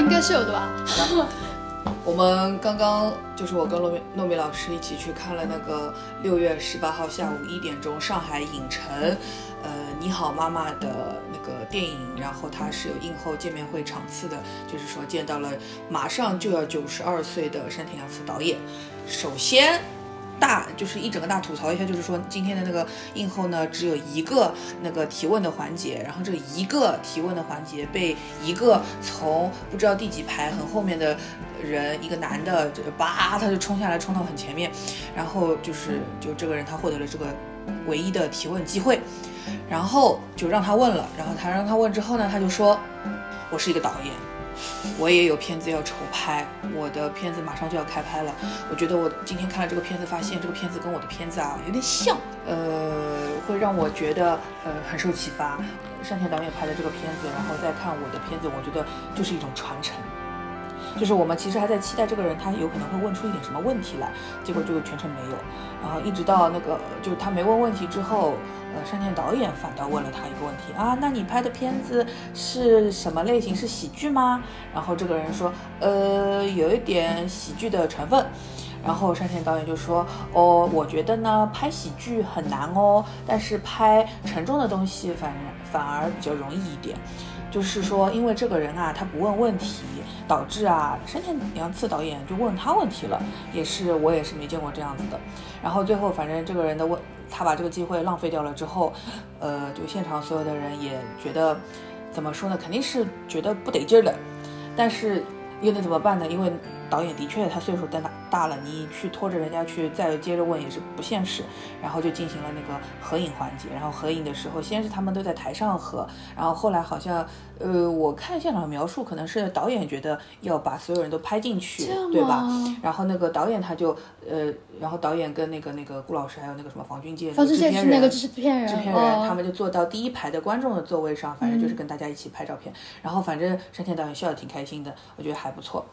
应该是有的吧。然 后我们刚刚就是我跟糯米糯米老师一起去看了那个六月十八号下午一点钟上海影城，呃，你好妈妈的那个电影，然后它是有映后见面会场次的，就是说见到了马上就要九十二岁的山田洋次导演。首先。大就是一整个大吐槽一下，就是说今天的那个映后呢，只有一个那个提问的环节，然后这一个提问的环节被一个从不知道第几排很后面的人，一个男的，就叭他就冲下来，冲到很前面，然后就是就这个人他获得了这个唯一的提问机会，然后就让他问了，然后他让他问之后呢，他就说，我是一个导演。我也有片子要筹拍，我的片子马上就要开拍了。我觉得我今天看了这个片子，发现这个片子跟我的片子啊有点像，呃，会让我觉得呃很受启发。山田导演拍的这个片子，然后再看我的片子，我觉得就是一种传承。就是我们其实还在期待这个人，他有可能会问出一点什么问题来，结果就全程没有。然后一直到那个，就是他没问问题之后，呃，山田导演反倒问了他一个问题啊，那你拍的片子是什么类型？是喜剧吗？然后这个人说，呃，有一点喜剧的成分。然后山田导演就说，哦，我觉得呢，拍喜剧很难哦，但是拍沉重的东西反反而比较容易一点。就是说，因为这个人啊，他不问问题，导致啊，山田洋次导演就问他问题了，也是我也是没见过这样子的。然后最后，反正这个人的问，他把这个机会浪费掉了之后，呃，就现场所有的人也觉得，怎么说呢，肯定是觉得不得劲儿的，但是又能怎么办呢？因为。导演的确，他岁数大大了，你去拖着人家去再接着问也是不现实。然后就进行了那个合影环节。然后合影的时候，先是他们都在台上合，然后后来好像，呃，我看现场描述，可能是导演觉得要把所有人都拍进去，对吧？然后那个导演他就，呃，然后导演跟那个那个顾老师还有那个什么房俊介制片人，那个制片人，制片人，他们就坐到第一排的观众的座位上，反正就是跟大家一起拍照片。然后反正山田导演笑得挺开心的，我觉得还不错。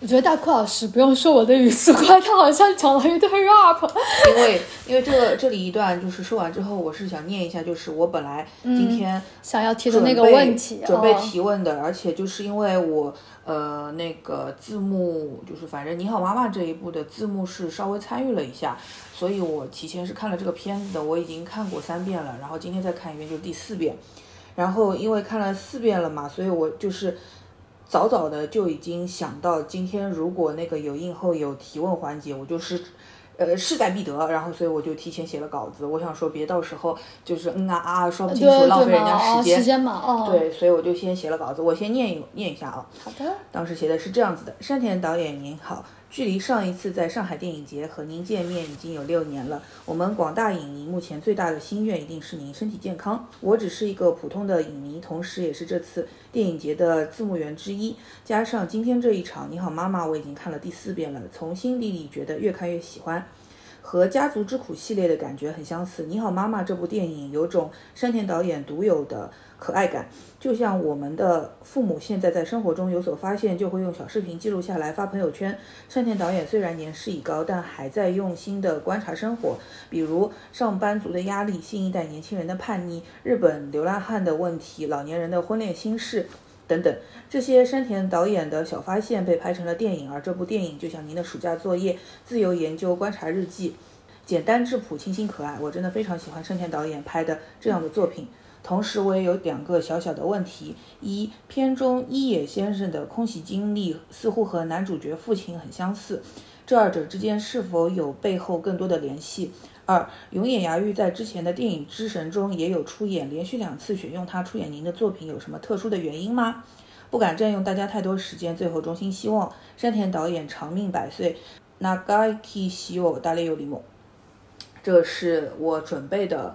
我觉得大哭老师不用说我的语速快，他好像讲了一段 rap。因为因为这个这里一段就是说完之后，我是想念一下，就是我本来今天想要提的那个问题，准备提问的，而且就是因为我呃那个字幕就是反正你好妈妈这一部的字幕是稍微参与了一下，所以我提前是看了这个片子的，我已经看过三遍了，然后今天再看一遍就是第四遍，然后因为看了四遍了嘛，所以我就是。早早的就已经想到，今天如果那个有映后有提问环节，我就是，呃，势在必得。然后，所以我就提前写了稿子。我想说，别到时候就是嗯啊啊说不清楚，浪费人家时间。时间嘛，哦。对，所以我就先写了稿子。我先念一念一下啊。好的。当时写的是这样子的：山田导演您好。距离上一次在上海电影节和您见面已经有六年了。我们广大影迷目前最大的心愿一定是您身体健康。我只是一个普通的影迷，同时也是这次电影节的字幕员之一。加上今天这一场《你好，妈妈》，我已经看了第四遍了，从心底里觉得越看越喜欢。和《家族之苦》系列的感觉很相似。《你好，妈妈》这部电影有种山田导演独有的。可爱感，就像我们的父母现在在生活中有所发现，就会用小视频记录下来发朋友圈。山田导演虽然年事已高，但还在用心的观察生活，比如上班族的压力、新一代年轻人的叛逆、日本流浪汉的问题、老年人的婚恋心事等等。这些山田导演的小发现被拍成了电影，而这部电影就像您的暑假作业、自由研究观察日记，简单质朴、清新可爱。我真的非常喜欢山田导演拍的这样的作品。同时，我也有两个小小的问题：一，片中一野先生的空袭经历似乎和男主角父亲很相似，这二者之间是否有背后更多的联系？二，永野芽郁在之前的电影《之神》中也有出演，连续两次选用他出演您的作品，有什么特殊的原因吗？不敢占用大家太多时间，最后衷心希望山田导演长命百岁。那该提西我大力有礼貌，这是我准备的。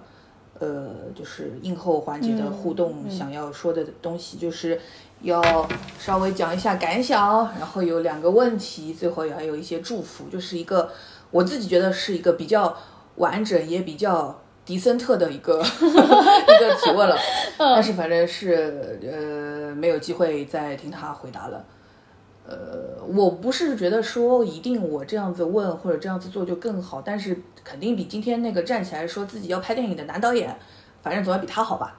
呃，就是映后环节的互动，想要说的东西，就是要稍微讲一下感想，然后有两个问题，最后也还有一些祝福，就是一个我自己觉得是一个比较完整也比较迪森特的一个 一个提问了，但是反正是呃没有机会再听他回答了。呃，我不是觉得说一定我这样子问或者这样子做就更好，但是肯定比今天那个站起来说自己要拍电影的男导演，反正总要比他好吧。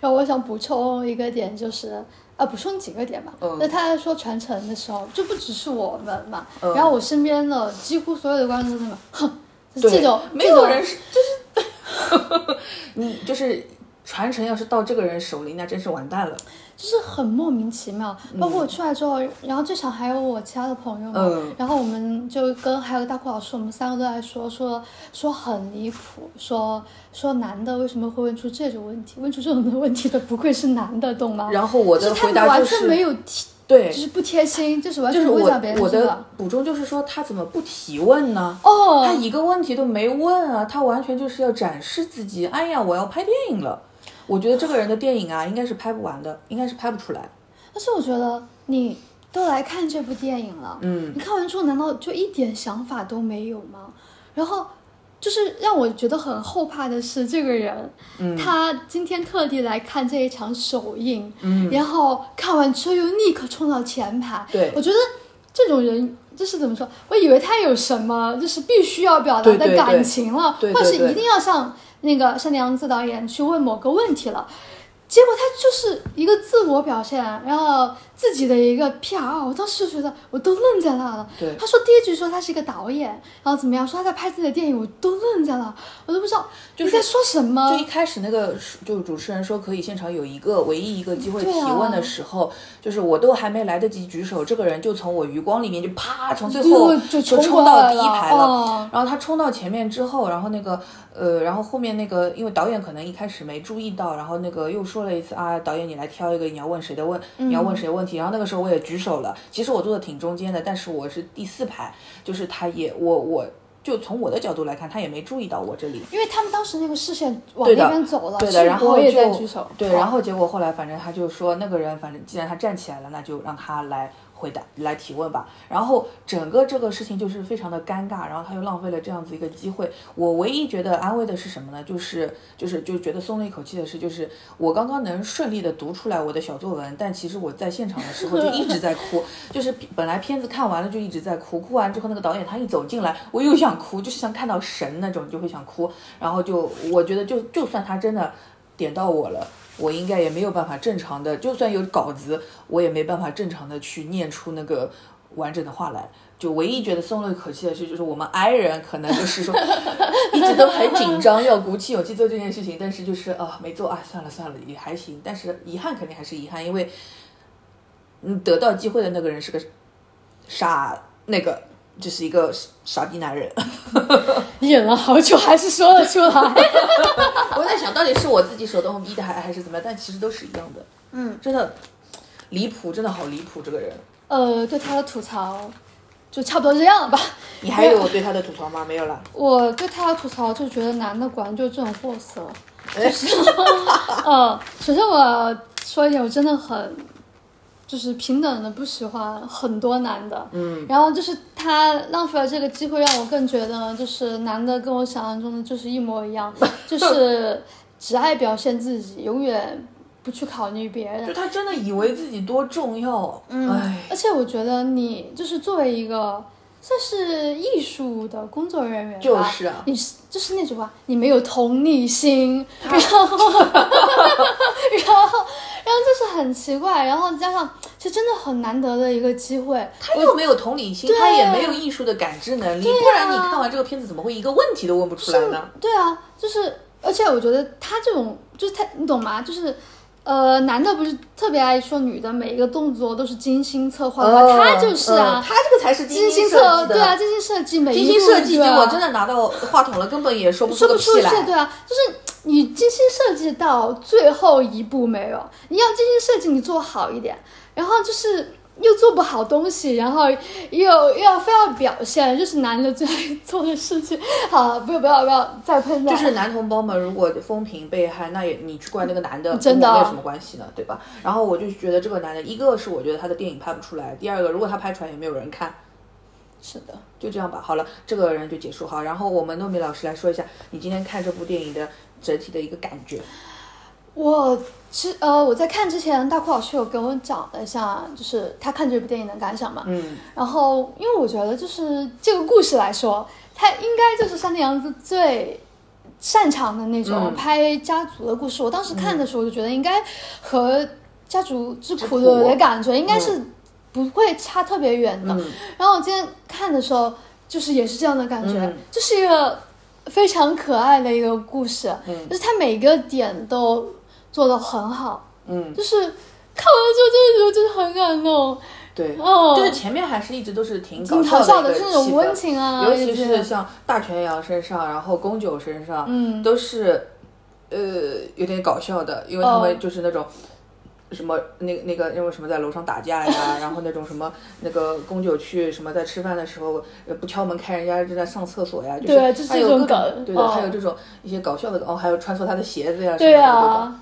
然后我想补充一个点，就是啊，补充几个点吧。嗯那他在说传承的时候，就不只是我们嘛，嗯然后我身边的几乎所有的观众都在那么，哼，这种没有人是就是 你就是传承，要是到这个人手里，那真是完蛋了。就是很莫名其妙。包括我出来之后，然后这场还有我其他的朋友然后我们就跟还有大库老师，我们三个都在说说说很离谱，说说男的为什么会问出这种问题？问出这种的问题的不愧是男的，懂吗？然后我的回答就完全没，有提，对就，是不贴心，就是完全不会讲别人我的。补充就是说，他怎么不提问呢？哦他，一个问题都没问啊，他完全就是要展示自己。哎呀，我要拍电影了。我觉得这个人的电影啊，应该是拍不完的，应该是拍不出来。但是我觉得你都来看这部电影了，嗯你看完之后难道就一点想法都没有吗？然后就是让我觉得很后怕的是，这个人，嗯他今天特地来看这一场首映，嗯，然后看完之后又立刻冲到前排。对我觉得这种人就是怎么说？我以为他有什么就是必须要表达的感情了，对对对或者是一定要向那个山田洋次导演去问某个问题了。结果他就是一个自我表现，然后自己的一个 PR，我当时就觉得我都愣在那了。对他说第一句说他是一个导演，然后怎么样，说他在拍自己的电影，我都愣在了，我都不知道就是你在说什么。就一开始那个就是主持人说可以现场有一个唯一一个机会提问的时候，就是我都还没来得及举手，这个人就从我余光里面就啪从最后就就冲到第一排了。哦然后他冲到前面之后，然后那个呃，然后后面那个因为导演可能一开始没注意到，然后那个又说了一次啊，导演你来挑一个你要问谁的问，你要问谁的问题。然后那个时候我也举手了，其实我坐的挺中间的，但是我是第四排，就是他也我我。就从我的角度来看，他也没注意到我这里，因为他们当时那个视线往那边走了，对的，然后我也在就举手，对，哦然后结果后来反正他就说那个人反正既然他站起来了，那就让他来回答来提问吧。然后整个这个事情就是非常的尴尬，然后他又浪费了这样子一个机会。我唯一觉得安慰的是什么呢？就是就是就觉得松了一口气的是，就是我刚刚能顺利的读出来我的小作文，但其实我在现场的时候就一直在哭，就是本来片子看完了就一直在哭，哭完之后那个导演他一走进来，我又想哭，就是像看到神那种就会想哭，然后就我觉得就就算他真的点到我了。我应该也没有办法正常的，就算有稿子，我也没办法正常的去念出那个完整的话来。就唯一觉得松了一口气的是，就是我们 I 人可能就是说 一直都很紧张，要鼓起勇气做这件事情，但是就是啊、没做啊，算了算了，也还行。但是遗憾肯定还是遗憾，因为嗯，得到机会的那个人是个傻，那个就是一个傻逼男人。忍了好久还是说了出来。我在想到底是我自己手动逼的，还还是怎么样？但其实都是一样的。嗯，真的离谱，真的好离谱，这个人。呃，对他的吐槽就差不多这样了吧。你还有对他的吐槽吗？没有了。我对他的吐槽就觉得男的果然就这种货色。哎，呃，首先我说一点，我真的很就是平等的不喜欢很多男的。嗯，然后就是他浪费了这个机会，让我更觉得就是男的跟我想象中的就是一模一样，就是只爱表现自己，永远不去考虑别人就。他真的以为自己多重要。嗯哎，而且我觉得你就是作为一个算是艺术的工作人员吧，就是啊你是就是那句话，你没有同理心，然后 然后然后就是很奇怪，然后加上其实真的很难得的一个机会，他又没有同理心，他也没有艺术的感知能力，啊不然你看完这个片子怎么会一个问题都问不出来呢？对啊，就是，而且我觉得他这种就是他，你懂吗？就是，呃，男的不是特别爱说女的每一个动作都是精心策划的吗？哦他就是啊嗯，他这个才是精心设设计的。对啊，精心设计每一精心设计，结果真的拿到话筒了，根本也说不出说不出去，个屁来。对啊，就是你精心设计到最后一步没有，你要精心设计，你做好一点，然后就是又做不好东西，然后又又要非要表现，就是男的最爱做的事情。好了，不要不要不要再喷了。就是男同胞们，如果风评被害，那也你去怪那个男的，真的没有什么关系呢，对吧？然后我就觉得这个男的，一个是我觉得他的电影拍不出来，第二个如果他拍出来也没有人看，是的。就这样吧。好了，这个人就结束好。然后我们糯米老师来说一下你今天看这部电影的整体的一个感觉。我之呃，我在看之前，大库老师有跟我讲了一下，就是他看这部电影的感想嘛。嗯，然后，因为我觉得就是这个故事来说，他应该就是山田洋子最擅长的那种嗯。拍家族的故事。我当时看的时候，我就觉得应该和《家族之苦》的感觉应该是不会差特别远的。嗯。然后我今天看的时候，就是也是这样的感觉，嗯。就是一个非常可爱的一个故事，嗯。就是它每个点都做的很好，嗯，就是看完了之后真的觉得就是很感动。对，哦。就是前面还是一直都是挺搞笑的一个的是那种温情啊尤其是像大泉洋身上，然后宫九身上，嗯。都是呃有点搞笑的，因为他哦。们就是那种。什么那那个因为什么在楼上打架呀，然后那种什么那个宫九去什么在吃饭的时候呃不敲门开人家正在上厕所呀，就是对就是还有各这种梗对的，哦。还有这种一些搞笑的梗哦，还有穿错他的鞋子呀什么的，对对吧？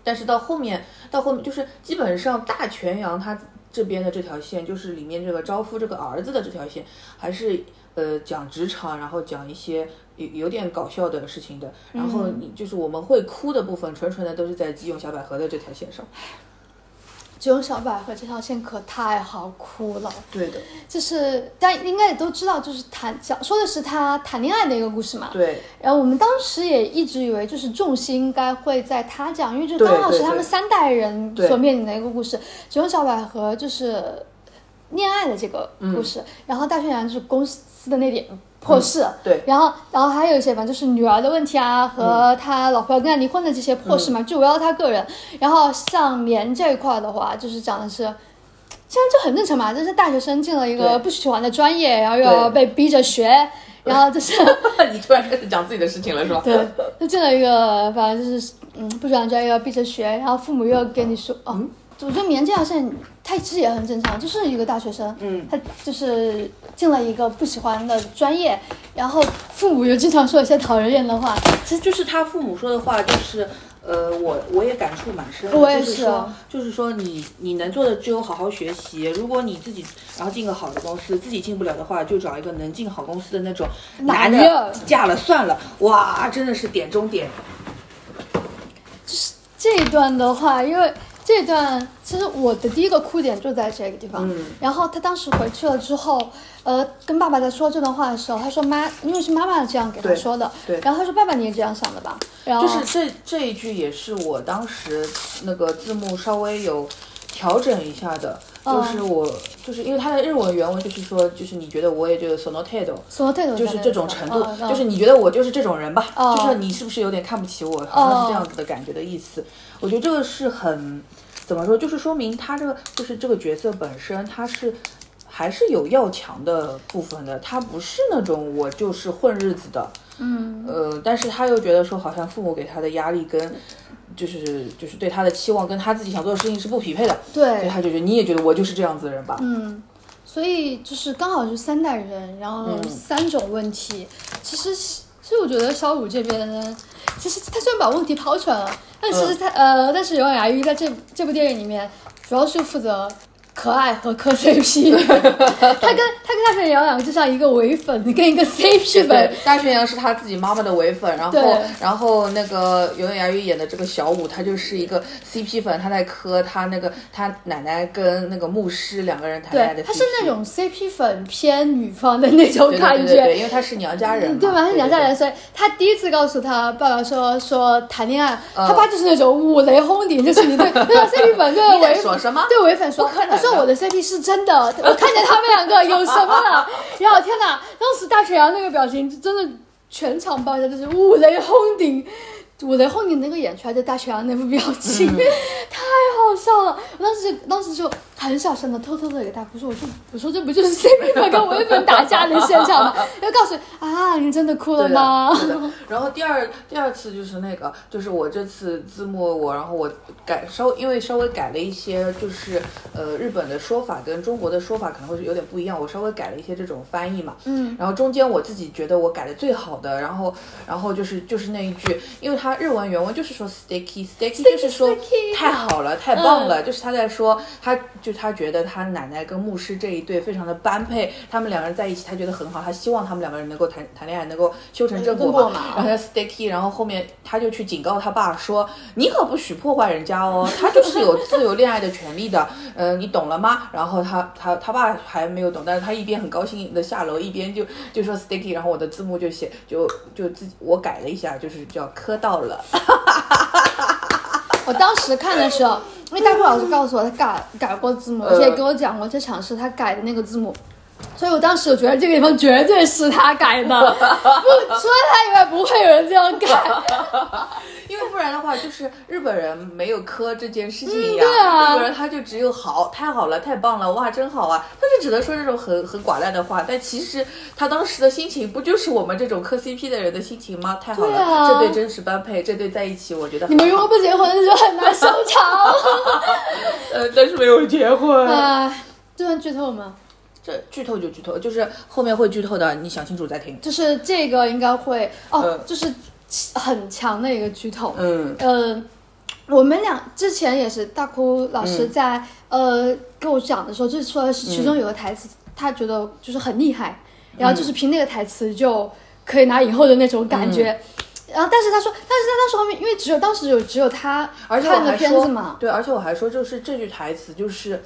啊，但是到后面，到后面就是基本上大全阳他这边的这条线，就是里面这个招夫这个儿子的这条线，还是呃讲职场，然后讲一些有有点搞笑的事情的。然后你就是我们会哭的部分，纯纯的都是在基永小百合的这条线上。只有小百合这条线可太好哭了，对的，就是大家应该也都知道，就是谈讲说的是他谈恋爱的一个故事嘛。对，然后我们当时也一直以为，就是重心应该会在他这样，因为就刚好是他们三代人所面临的一个故事。只有小百合就是恋爱的这个嗯故事，然后大泉洋就是公司的那点破事，对然后然后还有一些反正就是女儿的问题啊，和他老婆要跟他离婚的这些破事嘛，就围绕他个人。然后像棉这一块的话，就是讲的是。其实这很正常嘛，就是大学生进了一个不喜欢的专业，然后又要被逼着学，然后就是 你突然开始讲自己的事情了是吧？对，就进了一个，反正就是嗯，不喜欢专业要逼着学，然后父母又跟你说，哦，我觉得棉这条线，他其实也很正常，就是一个大学生，嗯，他就是进了一个不喜欢的专业，然后父母又经常说一些讨人厌的话，其实就是他父母说的话，就是呃，我我也感触蛮深的，我也就是说就是说你你能做的只有好好学习，如果你自己然后进个好的公司，自己进不了的话，就找一个能进好公司的那种男的，嫁了算了，哇，真的是点中点，就是这一段的话，因为这段其实我的第一个哭点就在这个地方。嗯然后他当时回去了之后，呃，跟爸爸在说这段话的时候，他说妈，因为是妈妈这样给他说的。对然后他说爸爸你也这样想的吧？然后就是这这一句也是我当时那个字幕稍微有调整一下的。就是我，就是因为它的日文原文就是说，就是你觉得我也觉得度就是这种程度，就是你觉得我就是这种人吧，哦就是你是不是有点看不起我，好像是这样子的感觉的意思。我觉得这个是很怎么说，就是说明他这个就是这个角色本身他是。还是有要强的部分的，他不是那种我就是混日子的，嗯，呃，但是他又觉得说，好像父母给他的压力跟，就是就是对他的期望跟他自己想做的事情是不匹配的，所以对，他就觉得你也觉得我就是这样子的人吧，嗯，所以就是刚好是三代人，然后嗯三种问题。其实，其实我觉得小五这边呢，其实他虽然把问题抛出来了，但其实他、呃，但是刘雅玉在这这部电影里面主要是负责。可爱和磕 CP，他跟他跟大泉洋两个就像一个伪粉跟一个 CP 粉，，大泉洋是他自己妈妈的唯粉，然后然后那个永远牙玉演的这个小五，他就是一个 CP 粉，他在磕他那个他奶奶跟那个牧师两个人谈恋爱的他是那种 CP 粉偏女方的那种感觉，对对对对，因为他是娘家人嘛，对吧？他是娘家人，所以他第一次告诉他爸爸说说谈恋爱，嗯他爸就是那种五雷轰顶，就是你对那个 CP 粉对伪粉说什么？对唯粉说，不可能我的 CP 是真的，我看见他们两个有什么了？然后天哪，当时大沈阳那个表情真的全场爆笑，就是五雷轰顶。五雷轰顶那个演出来的大学洋那副表情，嗯 太好笑了！我当时就当时就很小声的偷偷的给大哭说：“我说我说这不就是 CP 粉跟唯粉打架的现场吗？” 要告诉你啊，你真的哭了对吗？然后第二第二次就是那个，就是我这次字幕我，然后我改稍因为稍微改了一些，就是呃日本的说法跟中国的说法可能会有点不一样，我稍微改了一些这种翻译嘛。嗯，然后中间我自己觉得我改的最好的，然后然后就是就是那一句，因为它日文原文就是说 sticky sticky，就是说太好了，太棒了，就是他在说他就就他觉得他奶奶跟牧师这一对非常的般配，他们两个人在一起，他觉得很好，他希望他们两个人能够谈谈恋爱，能够修成正果嘛。然后他 sticky，然后后面他就去警告他爸说：“你可不许破坏人家哦，他就是有自由恋爱的权利的，嗯、你懂了吗？”然后他他他爸还没有懂，但是他一边很高兴的下楼，一边就就说 sticky，然后我的字幕就写就就自己我改了一下，就是叫磕到了。我当时看的时候，因为大鹏老师告诉我他改改过字幕，嗯而且也跟我讲过这场是他改的那个字幕，所以我当时我觉得这个地方绝对是他改的，不除了他以外不会有人这样改。因为不然的话，就是日本人没有磕这件事情呀。对啊日本人他就只有好，太好了，太棒了，哇，真好啊！他就只能说这种很很寡淡的话。但其实他当时的心情，不就是我们这种磕 CP 的人的心情吗？太好了，对啊这对真实般配，这对在一起，我觉得你们如果不结婚就很难收场。呃，但是没有结婚。唉，这算剧透吗？这剧透就剧透，就是后面会剧透的，你想清楚再听。就是这个应该会哦，嗯就是很强的一个剧透。嗯。呃，我们俩之前也是大哭老师在、呃跟我讲的时候，就说的是其中有个台词，他觉得就是很厉害，然后就是凭那个台词就可以拿影后的那种感觉。然后，但是他说，但是在当时后面，因为只有当时有只有他而且我看的片子嘛，对，而且我还说，就是这句台词，就是，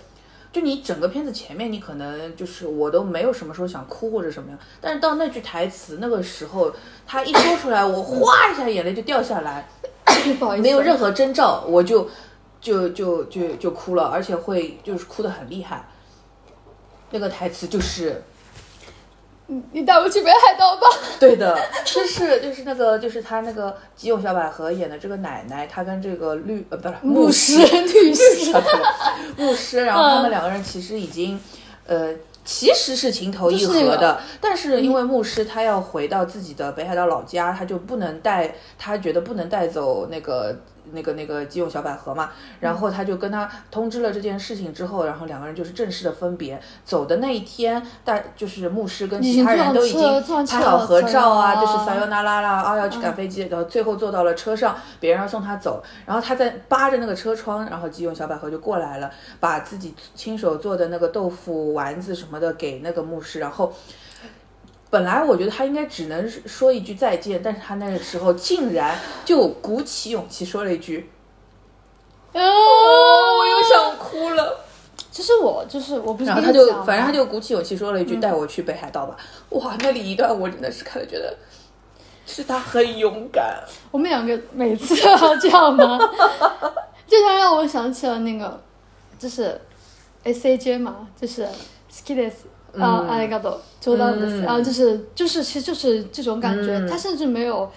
就你整个片子前面，你可能就是我都没有什么时候想哭或者什么样，但是到那句台词那个时候，他一说出来，我哗一下眼泪就掉下来，不好意思，没有任何征兆，我就就就就就哭了，而且会就是哭得很厉害。那个台词就是你带我去北海道吧。对的，就是就是那个就是他那个吉永小百合演的这个奶奶，她跟这个律呃不是牧师师律师牧师，然后他们两个人其实已经，呃，其实是情投意合的，个但是因为牧师他要回到自己的北海道老家，他就不能带，他觉得不能带走那个。那个那个基永小百合嘛，然后他就跟他通知了这件事情之后，然后两个人就是正式的分别。走的那一天，大就是牧师跟其他人都已经拍好合照啊，就是撒尤那拉啦，啊要去赶飞机，然后最后坐到了车上，别人要送他走，然后他在扒着那个车窗，然后基永小百合就过来了，把自己亲手做的那个豆腐丸子什么的给那个牧师，然后。本来我觉得他应该只能说一句再见，但是他那个时候竟然就鼓起勇气说了一句哦，我又想哭了。其实我就是我不是然后他就反正他就鼓起勇气说了一句：“带我去北海道吧。”哇，那里一段我真的是看了觉得，是他很勇敢。我们两个每次都要这样吗？这段让我想起了那个，就是 S A J 嘛，就是 Skills 啊，阿里嘎多，周到的，嗯。然后就是就是其实就是这种感觉，嗯。他甚至没有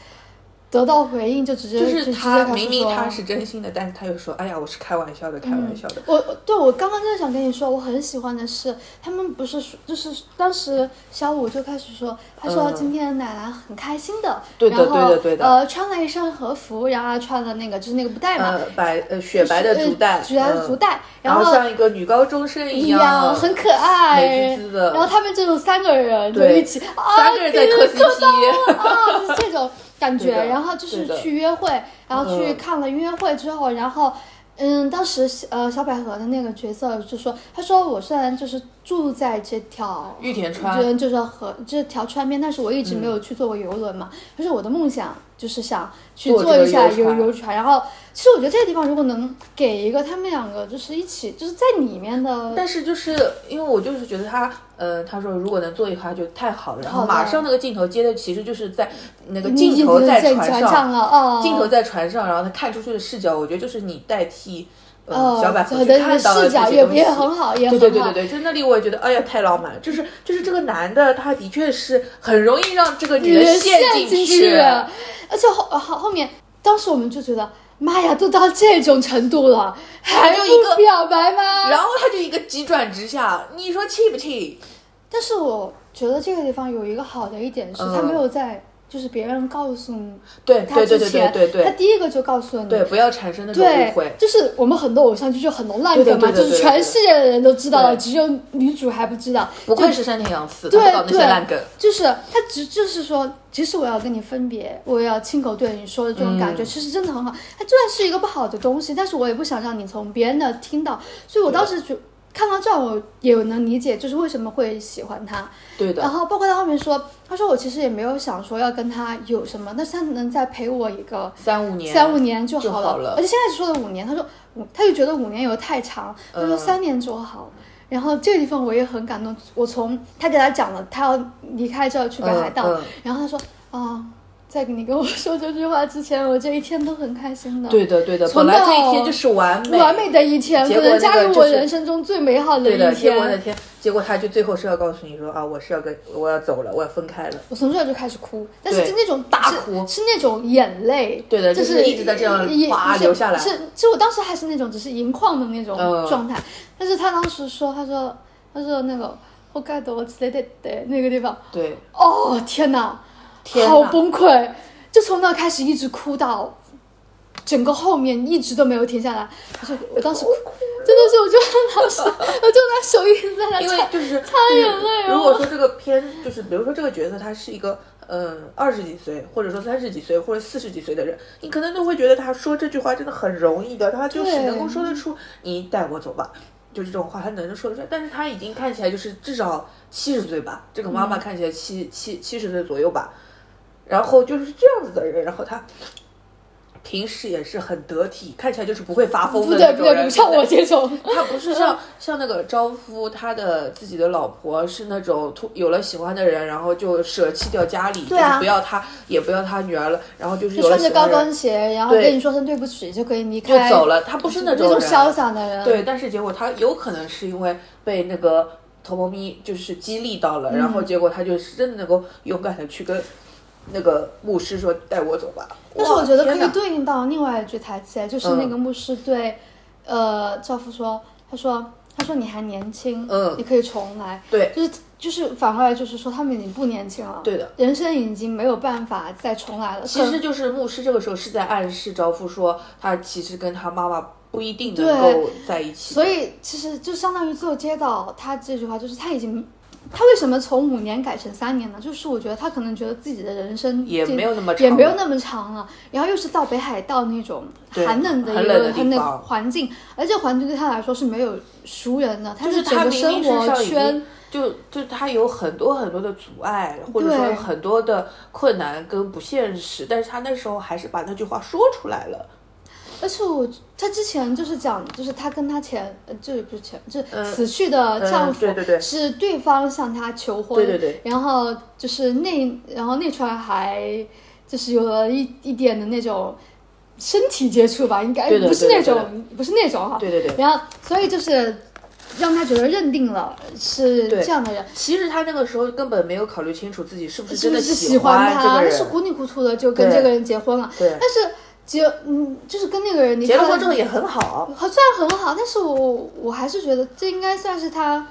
得到回应就直接就是他明明他是真心的，但是他又说：“哎呀，我是开玩笑的，开玩笑的。我我对我刚刚真的想跟你说，我很喜欢的是，他们不是说，就是当时小五就开始说，他说嗯今天奶奶很开心的，对的对的对的呃穿了一身和服，然后还穿了那个就是那个布带嘛，呃，白呃雪白的足带，雪白的足带，然后像一个女高中生一样，很可爱，美滋滋的然后他们这种三个人就一起，啊三个人在磕 CP，啊，就是这种感觉。然后就是去约会，然后去嗯看了音乐会之后，然后。嗯，当时呃小百合的那个角色就说，他说我虽然就是住在这条玉田川就就是河这条川边，但是我一直没有去坐过游轮嘛。可是我的梦想就是想去坐这个坐一下游游船。然后其实我觉得这个地方如果能给一个他们两个就是一起就是在里面的，但是就是因为我就是觉得他，呃，他说如果能做一话就太好了，然后马上那个镜头接的其实就是在那个镜头在船船上了，哦，镜头在船上，然后他看出去的视角，我觉得就是你代替呃哦，小百合去的看到了视角这些东西也也。很好，也对很好。对对对对，就那里我也觉得，哎呀，太浪漫了。就是就是这个男的，他的确是很容易让这个女的陷进进去，而且后后后面，当时我们就觉得，妈呀，都到这种程度了，还就一个不表白吗？然后他就一个急转直下，你说气不气？但是我觉得这个地方有一个好的一点是，嗯他没有在就是别人告诉他对对对对之前，对对对他第一个就告诉了你。对，不要产生那种误会，。就是我们很多偶像剧就很多烂对对梗嘛，对对对就是全世界的人都知道了，只有女主还不知道。不愧是山田洋次，他对搞那些对烂梗。就是他只就是说，即使我要跟你分别，我要亲口对你说的这种感觉，嗯其实真的很好。它虽然是一个不好的东西，但是我也不想让你从别人那听到，所以我当时就看到这儿我也能理解，就是为什么会喜欢他。对的然，后包括他后面说，他说我其实也没有想说要跟他有什么，但是他能再陪我一个三五年，三五年就就好了。好了而且现在说的五年，他说五，他就觉得五年有太长，他说嗯三年就好。然后这个地方我也很感动，我从他给他讲了他要离开这儿去北海道，嗯嗯然后他说啊，在你跟我说这句话之前，我这一天都很开心的。对的对的，从本来这一天就是完美完美的一天，可能加入我人生中最美好的一对的，结果那天。天，结果他就最后是要告诉你说啊，我是要跟我要走了，我要分开了。我从这儿就开始哭，但是对是那种大哭是那种眼泪，对的就就是一直在这样哗流下来是，其实我当时还是那种只是盈眶的那种嗯状态，但是他当时说，他说他说那个北海道之类的的那个地方，对，哦天哪，天好崩溃，就从那开始一直哭到整个后面一直都没有停下来，我就我当时哭，真的是我就拿手我就拿手一直在那因为擦就是擦眼泪哦，如果说这个片就是，比如说这个角色他是一个嗯二十几岁，或者说三十几岁，或者四十几岁的人，你可能都会觉得他说这句话真的很容易的，他就是能够说得出“你带我走吧”。就是这种话，他能说得出来，但是他已经看起来就是至少七十岁吧，这个妈嗯。妈看起来七七七十岁左右吧，然后就是这样子的人，然后他平时也是很得体，看起来就是不会发疯的那种人，不像我这种，他不是像像那个招夫，他的自己的老婆是那种突有了喜欢的人，然后就舍弃掉家里，对啊。就是不要他，也不要他女儿了，然后就是有了穿着高跟鞋，然后跟你说声对不起就可以离开就开，走了。他不是那种那种人，潇洒的人，对，但是结果他有可能是因为被那个头猫咪就是激励到了，然后结果他就是真的能够勇敢的去跟那个牧师说带我走吧。但是我觉得可以对应到另外一句台词，就是那个牧师对，呃，赵父说，他说，他说你还年轻，嗯你可以重来，对就是就是反过来就是说他们已经不年轻了，对的，人生已经没有办法再重来了。其实就是牧师这个时候是在暗示赵夫说，他其实跟他妈妈不一定能够在一起。所以其实就相当于最后接到他这句话，就是他已经。他为什么从五年改成三年呢？就是我觉得他可能觉得自己的人生也没有那么长也没有那么长了。然后又是到北海道那种寒冷的一个很冷环境，而这环境对他来说是没有熟人的，他就是整个生活圈就就他有很多很多的阻碍，或者说很多的困难跟不现实，但是他那时候还是把那句话说出来了。而且我他之前就是讲，就是他跟他前，呃，这不是前，就是嗯死去的丈夫，对对对。是对方向他求婚，对对对，然后就是那，然后那串还就是有了一一点的那种身体接触吧，应该不是那种，不是那种哈，对对对。然后所以就是让他觉得认定了是这样的人，其实他那个时候根本没有考虑清楚自己是不是真的是喜欢他？是糊里糊涂的就跟这个人结婚了，对，但是结嗯就是跟那个人离结了婚之后也很好。好，虽然很好，但是我我还是觉得这应该算是他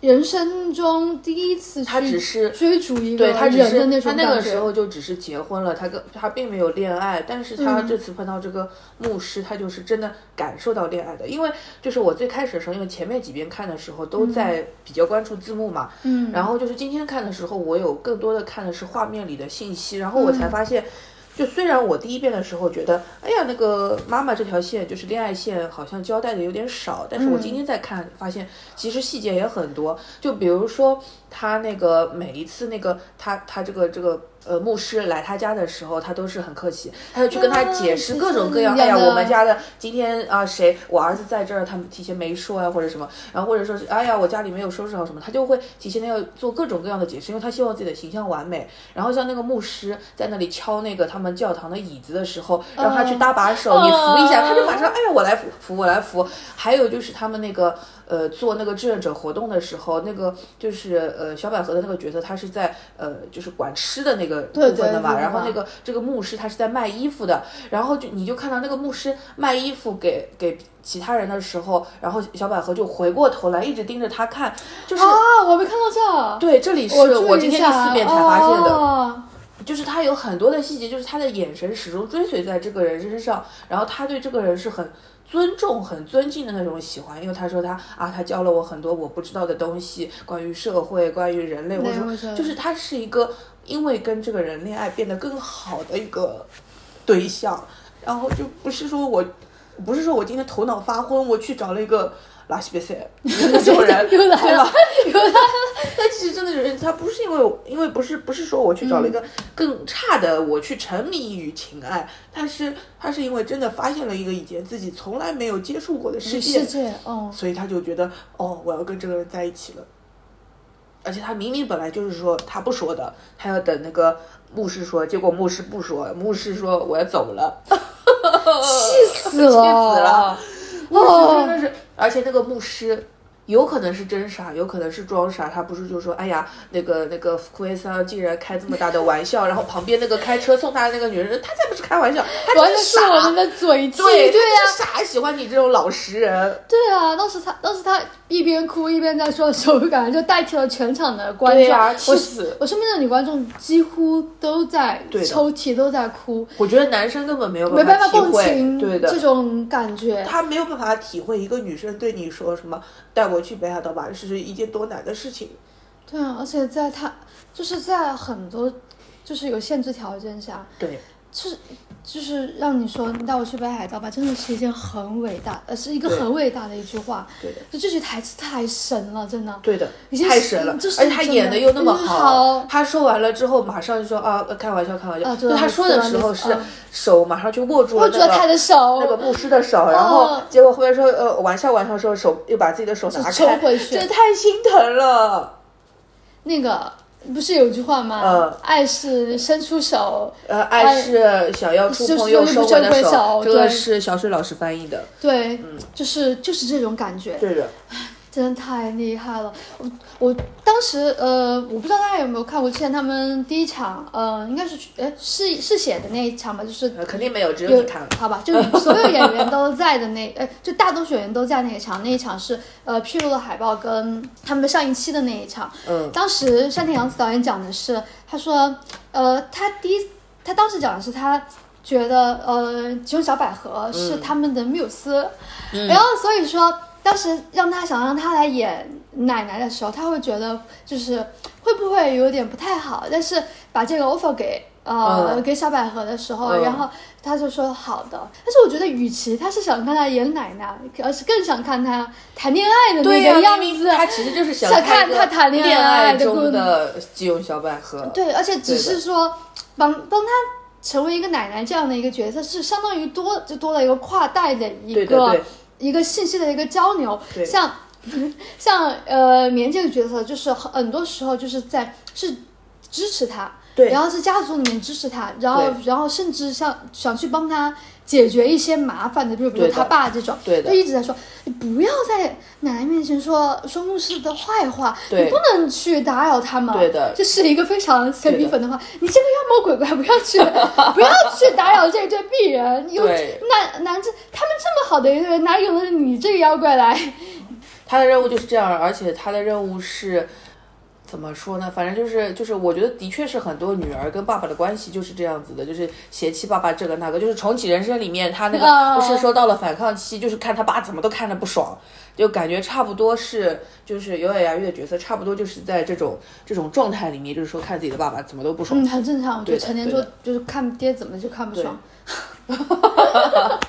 人生中第一次去他只是追逐一个对他只人的那是他那个。时候就只是结婚了，他跟他并没有恋爱，但是他嗯这次碰到这个牧师，他就是真的感受到恋爱的。因为就是我最开始的时候，因为前面几遍看的时候都在比较关注字幕嘛，嗯，然后就是今天看的时候，我有更多的看的是画面里的信息，然后我嗯才发现。就虽然我第一遍的时候觉得，哎呀，那个妈妈这条线就是恋爱线，好像交代的有点少，但是我今天再看，发现其实细节也很多。就比如说他那个每一次那个他他这个这个呃牧师来他家的时候，他都是很客气，他就去跟他解释啊各种各样，哎呀，我们家的今天啊谁我儿子在这儿，他们提前没说啊或者什么，然后或者说是哎呀我家里没有收拾好什么，他就会提前的要做各种各样的解释，因为他希望自己的形象完美。然后像那个牧师在那里敲那个他们教堂的椅子的时候，让他去搭把手，你扶一下，他就马上哎呀我来扶扶我来扶。还有就是他们那个呃做那个志愿者活动的时候，那个就是呃小百合的那个角色，他是在呃就是管吃的那个部分的嘛，对对然后那个这个牧师他是在卖衣服的，然后就你就看到那个牧师卖衣服给给其他人的时候，然后小百合就回过头来一直盯着他看，就是、啊，我没看到这，对，这里是我今天第四遍才发现的。哦就是他有很多的细节，就是他的眼神始终追随在这个人身上，然后他对这个人是很尊重、很尊敬的那种喜欢，因为他说他啊，他教了我很多我不知道的东西，关于社会、关于人类，我说就是他是一个因为跟这个人恋爱变得更好的一个对象，然后就不是说我。不是说我今天头脑发昏，我去找了一个拉西贝塞那种人，又来了对吧？但其实真的是他不是因为因为不是不是说我去找了一个更差的，我去沉迷于情爱，但是他是因为真的发现了一个以前自己从来没有接触过的世界，世界，嗯，所以他就觉得哦，我要跟这个人在一起了。而且他明明本来就是说他不说的，他要等那个牧师说，结果牧师不说，牧师说我要走了，气死了 气死了。牧师哦真的是，而且那个牧师有可能是真傻，有可能是装傻。他不是就说，哎呀，那个那个福维桑竟然开这么大的玩笑，然后旁边那个开车送他的那个女人，他才不是开玩笑，他真的是傻。我们的嘴替，对对呀、傻，喜欢你这种老实人。对啊，当时他当时他一边哭一边在说的时候，我感觉就代替了全场的观众。对呀气我死我身边的女观众几乎都在抽泣，都在哭，我觉得男生根本没有没办法共体会，情对的这，种感觉。他没有办法体会一个女生对你说什么“带我去北海道吧”是一件多难的事情。对啊，而且在他就是在很多就是有限制条件下，对，就是就是让你说你带我去北海道吧，真的是一件很伟大，呃，是一个很伟大的一句话。对的，就这句台词太神了，真的。对的太神了，就是而且他演的又那么真的好他说完了之后，马上就说啊，呃开玩笑，开玩笑。啊知道就他说的时候是嗯手马上就握住了握住了他的手，那个牧师的手，然后嗯结果后面说呃玩笑玩笑说手又把自己的手拿开，太心疼了。那个不是有句话吗？嗯爱是伸出手，呃，爱是想要触碰又收回就是的手这个对。是小水老师翻译的。对，就是就是这种感觉，对的，真的太厉害了。我我当时呃，我不知道大家有没有看过之前他们第一场，呃，应该是哎是是写的那一场吧，就是呃肯定没有，只有有你看了。好吧，就所有演员都在的那，呃，就大多数演员都在那一场，那一场是呃披露了海报跟他们上一期的那一场。嗯，当时山田洋子导演讲的是，他说，呃，他第一，他当时讲的是他觉得，呃，吉永小百合是他们的缪斯，然后所以说。当时让他想让他来演奶奶的时候，他会觉得就是会不会有点不太好，但是把这个 offer 给呃、嗯给小百合的时候，嗯然后他就说好的。但是我觉得，与其他是想看他演奶奶，而是更想看他谈恋爱的对呀、那个样子。明明他其实就是想看看他谈恋恋爱中的基永小百合。对，而且只是说帮帮他成为一个奶奶这样的一个角色，是相当于多就多了一个跨代的一个对对对一个信息的一个交流。像 像呃棉这个角色，就是很多时候就是在是支持他，对然后是家族里面支持他，然后然后甚至像想去帮他。解决一些麻烦的，比如比如他爸这种，对的就一直在说，你不要在奶奶面前说说牧师的坏话，你不能去打扰他们。对的这是一个非常 C 对 B 的粉的话，你这个妖魔鬼怪不要去，不要去打扰这对璧人。有对男男这他们这么好的一个人，哪有了你这个妖怪来？他的任务就是这样，而且他的任务是怎么说呢？反正就是就是，我觉得的确是很多女儿跟爸爸的关系就是这样子的，就是嫌弃爸爸这个那个。就是重启人生里面，他那哦个不是说到了反抗期，就是看他爸怎么都看着不爽，就感觉差不多是就是有野牙玉的角色，差不多就是在这种这种状态里面，就是说看自己的爸爸怎么都不爽。嗯，很正常。我觉得成年之后就是看爹怎么就看不爽。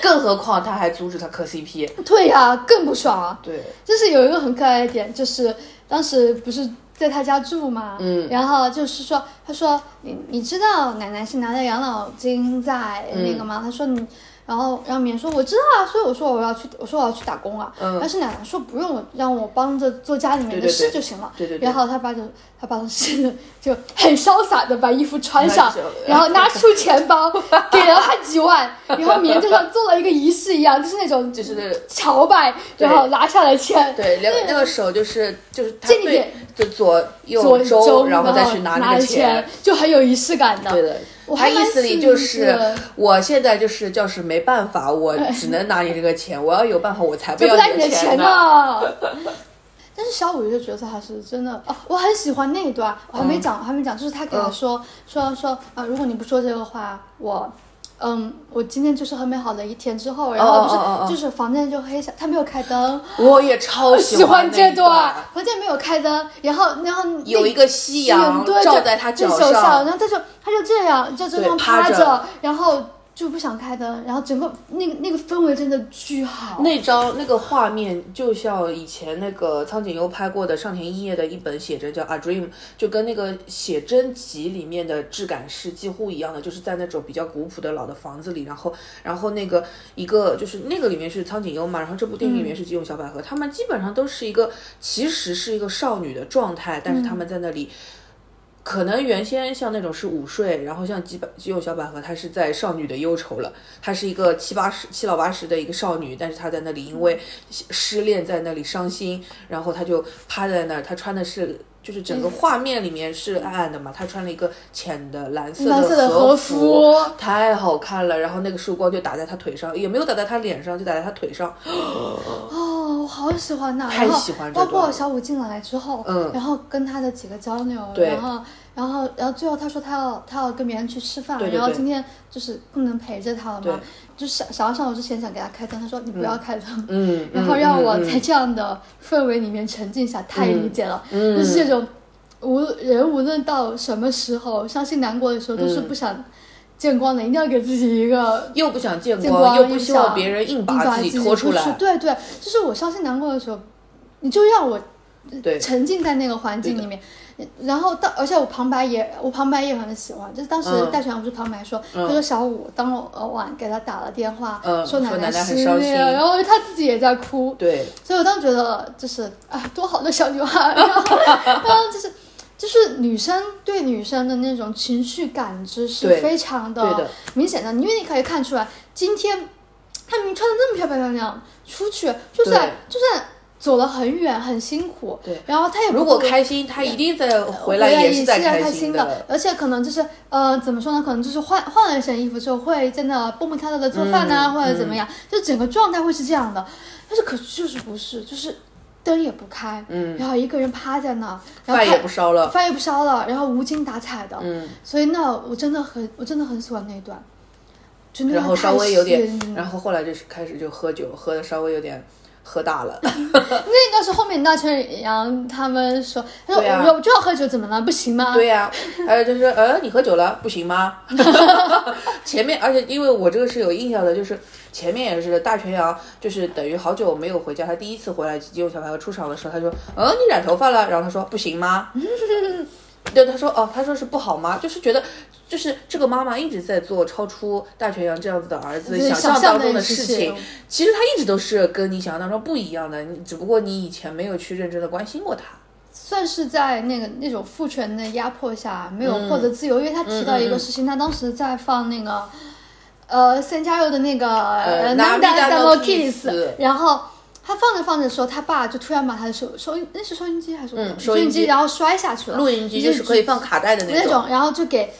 更何况他还阻止他磕 CP，对呀、更不爽啊！对，就是有一个很可爱的点，就是当时不是在他家住嘛，嗯然后就是说，他说你你知道奶奶是拿着养老金在那个吗？他说你。然后，然后棉说我知道啊，所以我说我要去，我说我要去打工啊。嗯但是奶奶说不用，让我帮着做家里面的事就行了。对对对然后他爸就他爸是就很潇洒的把衣服穿上，然后拿出钱包 给了他几万，然后棉就像做了一个仪式一样，就是那种就是朝拜，然后拿下来钱。对，那个那个手就是就是他对就左右左周，然后再去拿那个钱，就很有仪式感的。对的，他我还意思里就是我现在就是就是没办法，我只能拿你这个钱，我要有办法我才不要你的钱钱呢。但是小五这个角色还是真的哦，我很喜欢那一段，我还没讲，我还没讲，就是他给他嗯说、说说啊，如果你不说这个话，我。嗯，我今天就是很美好的一天之后，然后不是、就是房间就黑下，他没有开灯，我也超喜欢这段，房间没有开灯，然后然后那有一个夕阳照在他脚上然后他就他就这样就这样趴着，然后就不想开灯，然后整个那个那个氛围真的巨好。那张那个画面就像以前那个苍井优拍过的上田一叶的一本写真叫《A Dream》，就跟那个写真集里面的质感是几乎一样的，就是在那种比较古朴的老的房子里，然后然后那个一个就是那个里面是苍井优嘛，然后这部电影里面是吉永小百合，他们基本上都是一个其实是一个少女的状态，但是他们在那里。可能原先像那种是午睡，然后像基本基友小百合，她是在少女的忧愁了。她是一个七八十、七老八十的一个少女，但是她在那里因为失恋在那里伤心，然后她就趴在那儿。她穿的是，就是整个画面里面是暗暗的嘛。他穿了一个浅的蓝色蓝色的和服，太好看了。然后那个束光就打在他腿上，也没有打在他脸上，就打在他腿上。哦，我好喜欢呐，太喜欢这包括小五进来之后，嗯，然后跟他的几个交流，然后。然后，然后最后他说他要他要跟别人去吃饭，然后今天就是不能陪着他了嘛，就想想要上楼之前想给他开灯，他说你不要开灯，嗯，然后让我在这样的氛围里面沉浸下，太理解了，就是这种无人无论到什么时候伤心难过的时候，都是不想见光的，一定要给自己一个又不想见光，又不希望别人硬把自己拖出来，对对，就是我伤心难过的时候，你就让我沉浸在那个环境里面。然后到，而且我旁白也，我旁白也很喜欢。就是当时戴全不是旁白说，他说小五当晚给他打了电话，说奶奶失恋，然后他自己也在哭。对，所以我当时觉得就是啊，多好的小女孩。然后，然后就是就是女生对女生的那种情绪感知是非常的明显的，因为你可以看出来，今天她明明穿的那么漂漂亮亮出去，就算就算。走了很远，很辛苦。对，然后他也如果开心，他一定在回来也是在开心的。而且可能就是呃，怎么说呢？可能就是换换了一身衣服之后，会在那蹦蹦跳跳的做饭呐，或者怎么样，就整个状态会是这样的。但是可就是不是，就是灯也不开，嗯，然后一个人趴在那，然后饭也不烧了，饭也不烧了，然后无精打采的，嗯。所以那我真的很，我真的很喜欢那一段，真的然后稍微有点，然后后来就是开始就喝酒，喝的稍微有点。喝大了，那应该是后面大圈阳他们说，他说我我就要喝酒，怎么了？不行吗？对呀，还有就是，呃，你喝酒了，不行吗？前面，而且因为我这个是有印象的，就是前面也是大全阳，就是等于好久没有回家，他第一次回来金庸小朋友出场的时候，他说，呃，你染头发了，然后他说不行吗？对，他说哦，他说是不好吗？就是觉得，就是这个妈妈一直在做超出大全阳这样子的儿子想象当中的事情。其实他一直都是跟你想象当中不一样的，你只不过你以前没有去认真的关心过他。算是在那个那种父权的压迫下没有获得自由，因为他提到一个事情，他当时在放那个呃三加六的那个《Nanda Double Kiss》，然后。他放着放着的时候，他爸就突然把他的收收音那是收音机还是收音机，然后摔下去了。录音机就是可以放卡带的那种，然后就给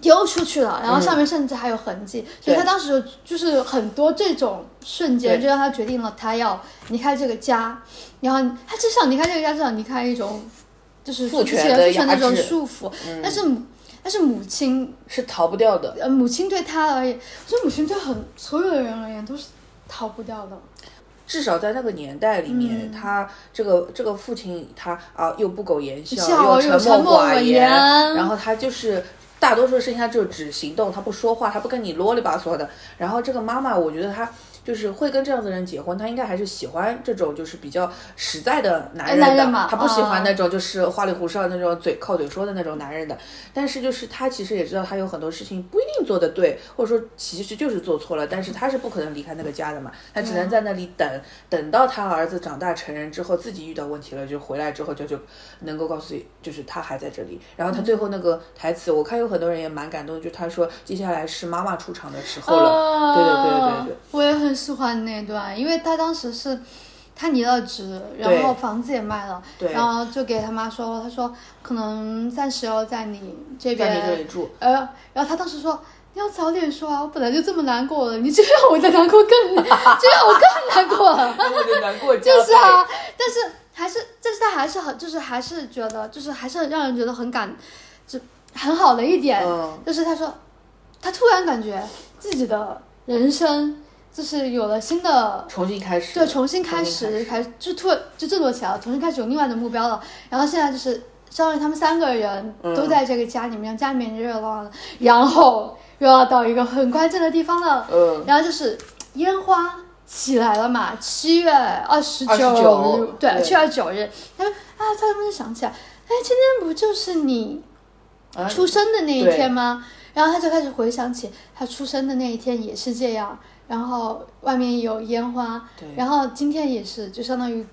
丢出去了，然后上面甚至还有痕迹。所以他当时就是很多这种瞬间，就让他决定了他要离开这个家。然后他至少离开这个家，至少离开一种就是父权的那种束缚。但是但是母亲是逃不掉的。呃，母亲对他而言，我觉得母亲对很所有的人而言都是逃不掉的。至少在那个年代里面，他这个这个父亲，他啊又不苟言笑，又沉默寡言，然后他就是大多数事情他就只行动，他不说话，他不跟你啰里吧嗦的。然后这个妈妈，我觉得她。就是会跟这样子人结婚，他应该还是喜欢这种就是比较实在的男人的，他不喜欢那种就是花里胡哨那种嘴靠嘴说的那种男人的。但是就是他其实也知道他有很多事情不一定做得对，或者说其实就是做错了，但是他是不可能离开那个家的嘛，他只能在那里等，等到他儿子长大成人之后，自己遇到问题了就回来之后就就能够告诉，就是他还在这里。然后他最后那个台词，我看有很多人也蛮感动，就他说接下来是妈妈出场的时候了。对对对对对，我也很。喜欢那段，因为他当时是，他离了职，然后房子也卖了，然后就给他妈说，他说可能暂时要在你这边，在你这里住，呃，然后他当时说你要早点说啊，我本来就这么难过了，你这样我再难过更，这样我更难过，我的难过就是啊，但是还是，但是他还是很，就是还是觉得，就是还是让人觉得很感，就很好的一点，就是他说，他突然感觉自己的人生。就是有了新的重新开始，对，重新开始，开始。就突就振作起来了，重新开始有另外的目标了。然后现在就是相当于他们三个人嗯都在这个家里面，家里面热闹了，然后又要到一个很关键的地方了，嗯。然后就是烟花起来了嘛，七月二十九29日，对，对。七月二十九日，他们啊，他们就想起来，哎，今天不就是你啊。出生的那一天吗？然后他就开始回想起他出生的那一天也是这样，然后外面有烟花，然后今天也是，就相当于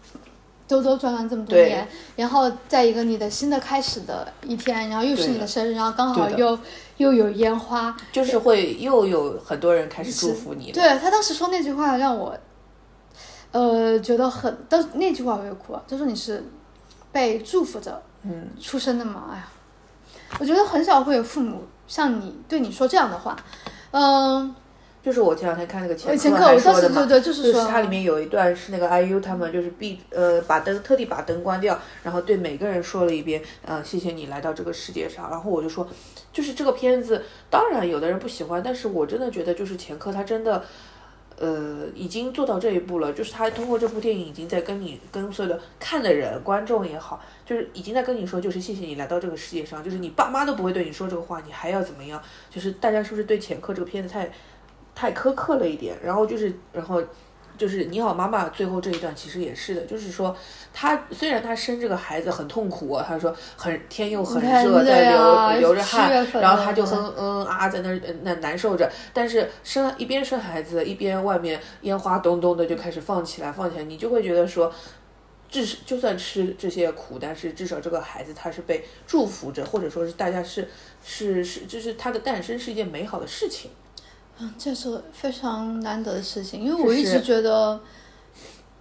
兜兜转转这么多年，然后在一个你的新的开始的一天，然后又是你的生日，然后刚好又又有烟花，就是会又有很多人开始祝福你。对他当时说那句话让我，呃，觉得很，当时那句话我也哭了。他说你是被祝福着嗯，出生的嘛？哎呀，我觉得很少会有父母像你对你说这样的话。嗯、就是我前两天看那个前前课还课我说的嘛，对对就是说它里面有一段是那个 IU 他们就是闭呃把灯特地把灯关掉，然后对每个人说了一遍，呃谢谢你来到这个世界上。然后我就说，就是这个片子，当然有的人不喜欢，但是我真的觉得就是前科他真的。呃，已经做到这一步了，就是他通过这部电影已经在跟你、跟所有的看的人、观众也好，就是已经在跟你说，就是谢谢你来到这个世界上，就是你爸妈都不会对你说这个话，你还要怎么样？就是大家是不是对前科这个片子太太苛刻了一点？然后就是，然后就是你好妈妈最后这一段其实也是的，就是说她虽然她生这个孩子很痛苦啊，他说很天又很热，在流流着汗，然后她就了哼嗯啊在那那难受着，但是生一边生孩子一边外面烟花咚咚的就开始放起来放起来，你就会觉得说。至少就算吃这些苦，但是至少这个孩子他是被祝福着，或者说是大家是是是，就是他的诞生是一件美好的事情。嗯，这是非常难得的事情，因为我一直觉得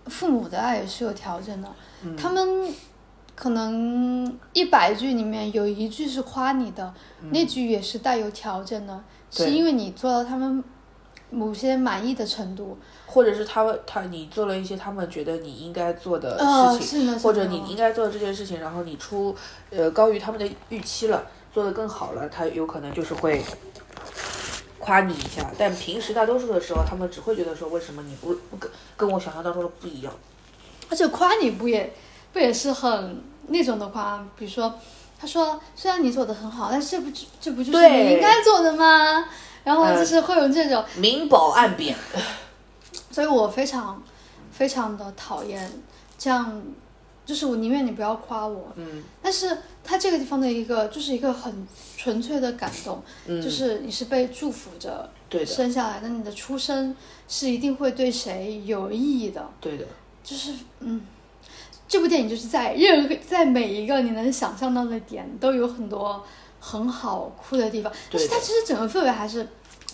父母的爱也是有条件的，嗯。他们可能一百句里面有一句是夸你的，那句也是带有条件的，是因为你做到他们某些满意的程度。或者是他们他你做了一些他们觉得你应该做的呃事情，或者你应该做的这件事情，然后你出呃高于他们的预期了，做得更好了，他有可能就是会夸你一下。但平时大多数的时候，他们只会觉得说为什么你不不跟跟我想象当中的不一样。而且夸你不也不也是很那种的夸，比如说他说虽然你做的很好，但是这不就这不就是你应该做的吗？然后嗯就是会有这种，明褒暗贬，所以我非常非常的讨厌这样，就是我宁愿你不要夸我，嗯但是他这个地方的一个就是一个很纯粹的感动，嗯，就是你是被祝福着生下来的，你的出生是一定会对谁有意义的，对的，就是嗯，这部电影就是在任何在每一个你能想象到的点都有很多很好哭的地方，但是它其实整个氛围还是